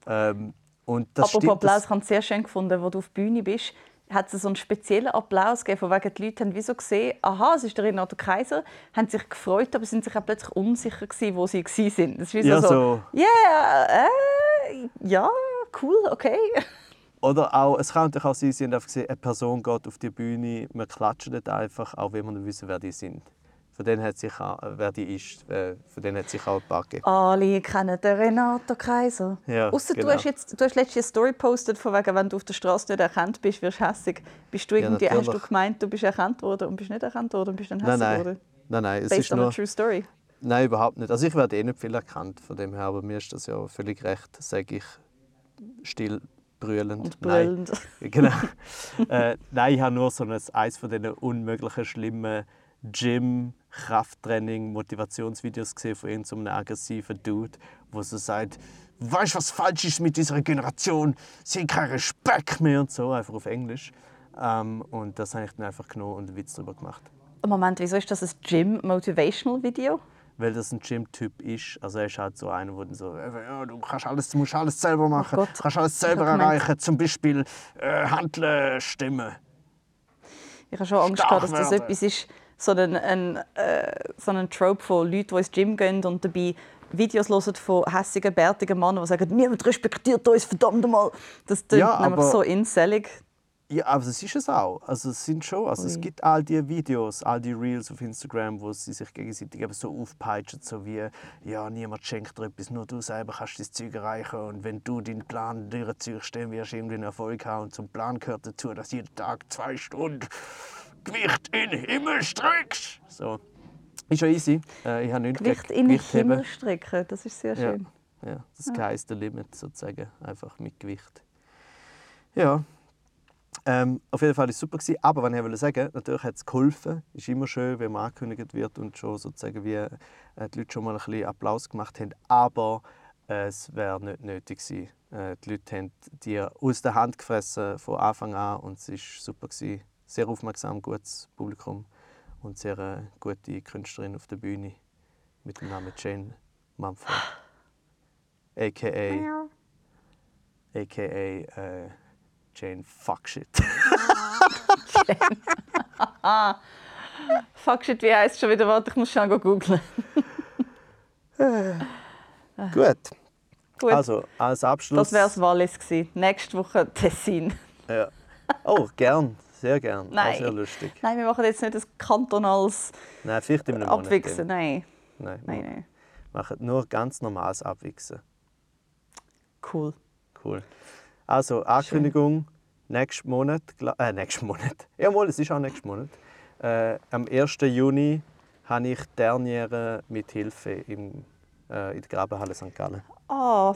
Ähm, und das Apropos stimmt, Applaus, ich habe es sehr schön gefunden, wo du auf der Bühne bist. Hat es so einen speziellen Applaus gegeben, von wegen die Leute haben wie so gesehen, aha, es ist der Renato Kaiser, haben sich gefreut, aber sind sich auch plötzlich unsicher gewesen, wo sie gewesen sind. Das ist wie Ja, so, so. yeah, äh, ja, cool, okay. Oder auch, es kann natürlich auch sein, sie haben einfach gesehen, eine Person geht auf die Bühne, wir klatschen nicht einfach, auch wenn wir nicht wissen, wer die sind. Von denen hat sich auch, äh, wer die ist, äh, von denen hat sich auch ein paar gegeben. Alle kennen den Renato Kaiser. Ja, Ausser genau. du hast jetzt, du hast letztens eine Story gepostet, von wegen, wenn du auf der Straße nicht erkannt bist, wirst du hässig. Bist du Ja, irgendwie, hast du gemeint, du bist erkannt worden und bist nicht erkannt worden und bist dann Nein, hässig nein. worden? Nein, nein, es Based ist on a nur, true story. nein, überhaupt nicht. Also ich werde eh nicht viel erkannt von dem her, aber mir ist das ja völlig recht, sage ich still brüllend. Und Nein. brüllend. Genau. äh, nein, ich habe nur so ein, eins von diesen unmöglichen, schlimmen Gym, Krafttraining, Motivationsvideos gesehen von irgendeinem aggressiven Dude, wo so sagt, weißt du, was falsch ist mit dieser Generation? Sie haben keinen Respekt mehr und so, einfach auf Englisch. Ähm, und das habe ich dann einfach genommen und einen Witz darüber gemacht. Moment, wieso ist das ein Gym Motivational Video? Weil das ein Gym-Typ ist. Also er ist halt so einer, der so, äh, ja, du kannst alles, musst alles selber machen, Gott. kannst alles selber erreichen, zum Beispiel äh, Handeln, Stimmen. Ich habe schon Angst gehabt, dass das etwas ist, so ein, ein, äh, so ein Trope von Leuten, die ins Gym gehen und dabei Videos hören von hässigen, bärtigen Männern, die sagen, niemand respektiert uns, verdammt mal. Das klingt Ja, nämlich so insellig. Ja, aber es ist es auch. Also es sind schon, also es gibt all die Videos, all die Reels auf Instagram, wo sie sich gegenseitig eben so aufpeitschen, so wie ja niemand schenkt dir etwas, nur du selber kannst dein Zeug erreichen und wenn du deinen Plan durchziehst, dann wirst du irgendwie einen Erfolg haben. Und zum Plan gehört dazu, dass jeden Tag zwei Stunden Gewicht in Himmel streckst. So, ist schon easy. Äh, ich habe nichts Gewicht in den Gewichtheben. Himmel strecken, das ist sehr Ja. schön. Ja, das Sky is the limit sozusagen, einfach mit Gewicht. Ja, ähm, auf jeden Fall war es super. Gewesen. Aber was ich wollte sagen, natürlich hat es geholfen. Es ist immer schön, wenn man angekündigt wird und schon sozusagen wie äh, die Leute schon mal ein bisschen Applaus gemacht haben. Aber äh, es wäre nicht nötig gewesen. Äh, die Leute haben die aus der Hand gefressen von Anfang an und es war super. Gewesen. Sehr aufmerksam, gutes Publikum. und sehr äh, gute Künstlerin auf der Bühne mit dem Namen Jane Mumford. A.k.a. A.k.a. Äh, Jane Fuckshit. Fuck shit, wie heisst es schon wieder? Warte, ich muss schon googeln. Gut. Gut, Also, als Abschluss. das wäre das Wallis gewesen. Nächste Woche Tessin. Ja. Oh, gern. Sehr gern. Auch Nein. sehr lustig. Nein, wir machen jetzt nicht ein kantonales Nein, vielleicht in einem Monat. Abwichsen. Nein, Nein, nein, nein. machen nur ganz normales Abwichsen. Cool. Cool. Also, Ankündigung, nächsten Monat, äh, nächsten Monat, ja mal, es ist auch nächsten Monat, äh, am 1. Juni habe ich Derniere mit Hilfe im, äh, in der Grabenhalle St. Gallen. Ah.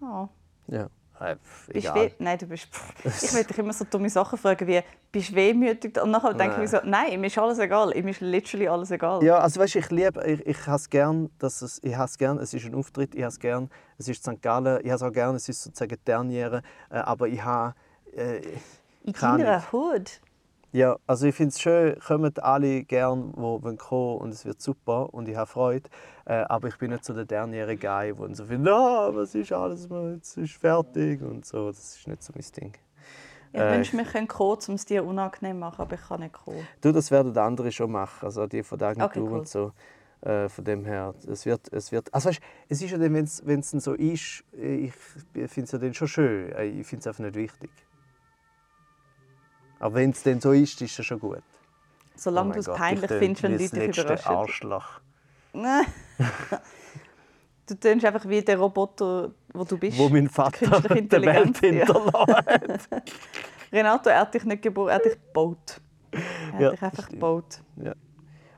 Oh. Ja, äh, Bist weh? Nein, du bist. Pff. Ich will dich immer so dumme Sachen fragen wie, bist du wehmütig? Und nachher denke ich mir so, nein, mir ist alles egal. Ihm ist literally alles egal. Ja, also weißt, ich liebe, ich, ich habe es gern, dass es, ich habe es gern, es ist ein Auftritt, ich habe es gern, es ist St. Gallen, ich habe es auch gern, es ist sozusagen Derniere, äh, aber ich habe, äh, In keine deiner Hut. Ja, also ich finde es schön, kommen alle gern, die wollen kommen und es wird super und ich habe Freude. Äh, aber ich bin nicht so der derniere Guy, der so findet, ah, was ist alles, jetzt ist fertig und so. Das ist nicht so mein Ding. Ich Äh, wünschte, wir können kommen, um es dir unangenehm machen, aber ich kann nicht kommen. Du, das werden die anderen schon machen, also die von der Agentur Okay, cool. und so. Äh, von dem her, es wird, es wird, also weißt, es ist ja dann, wenn es so ist, äh, ich finde es ja dann schon schön, Äh, ich finde es einfach nicht wichtig. Aber wenn es dann so ist, ist es schon gut. Solange Oh du es peinlich findest, wenn Leute dich überraschen. Arschloch. Du tönst einfach wie der Roboter, wo du bist. wo mein Vater der Welt ja. hinterlässt. Renato, er hat dich nicht geboren, er hat dich gebaut. Er hat Ja, dich einfach gebaut.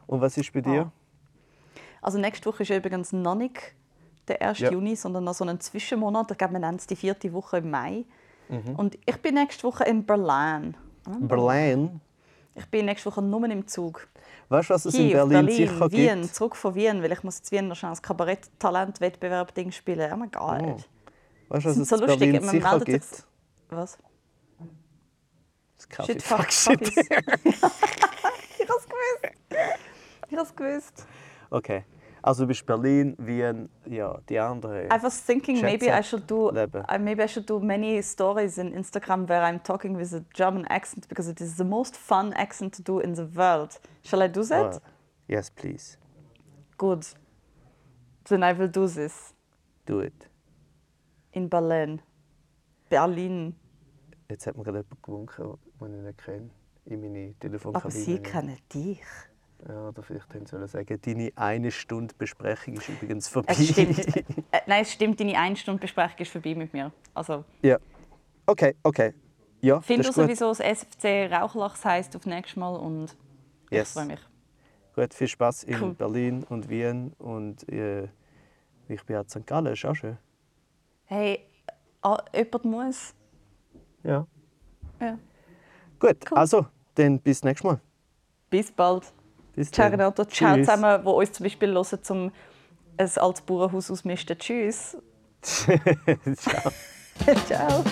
Und was ist bei dir? Also nächste Woche ist ja übrigens noch nicht der 1. Ja. Juni, sondern noch so ein Zwischenmonat. Ich glaube, wir nennen es die vierte Woche im Mai. Mhm. Und ich bin nächste Woche in Berlin. Berlin. Ich bin nächste Woche nur im Zug. Weißt du, was es in Kiew, Berlin, Berlin, sicher Wien, gibt? zurück von Wien, weil ich muss in Wien noch schnell ein Kabarett-Talent-Wettbewerb-Ding spielen. Oh mein Gott. Oh. Weißt du, was es so in lustig, Berlin man sicher gibt? sich- Was? Das Kaffee Shit, fuck, shit. Ich hab's gewusst. Ich hab's gewusst. Okay. Also du bist Berlin, Wien, ja, die anderen. I was thinking maybe I should do uh, maybe I should do many stories in Instagram where I'm talking with a German accent because it is the most fun accent to do in the world. Shall I do that? Oh, yes, please. Good. Then I will do this Do it. in Berlin. Berlin. Jetzt hat mir gerade jemand gewunken, den ich nicht kenne, in meine Aber Telefonkabine. sie kennen dich. Ja, oder vielleicht hätten sie sagen, deine eine Stunde Besprechung ist übrigens vorbei. Es stimmt. äh, nein, es stimmt, deine 1 Stunde Besprechung ist vorbei mit mir. Also, ja. Okay, okay. Ja, find das du sowieso, das SFC Rauchlachs heisst auf nächstes Mal und ich Yes. freue mich. Gut, viel Spaß in Cool. Berlin und Wien und äh, ich bin auch in St. Gallen, ist auch schön. Hey, ah, jemand muss. Ja. Ja. Gut, Cool. also, dann bis nächstes Mal. Bis bald. Bis Ciao dann. Renato, ciao Tschüss. zusammen, die uns zum Beispiel hören, um ein altes Bauernhaus ausmisten. Tschüss. Ciao. ciao.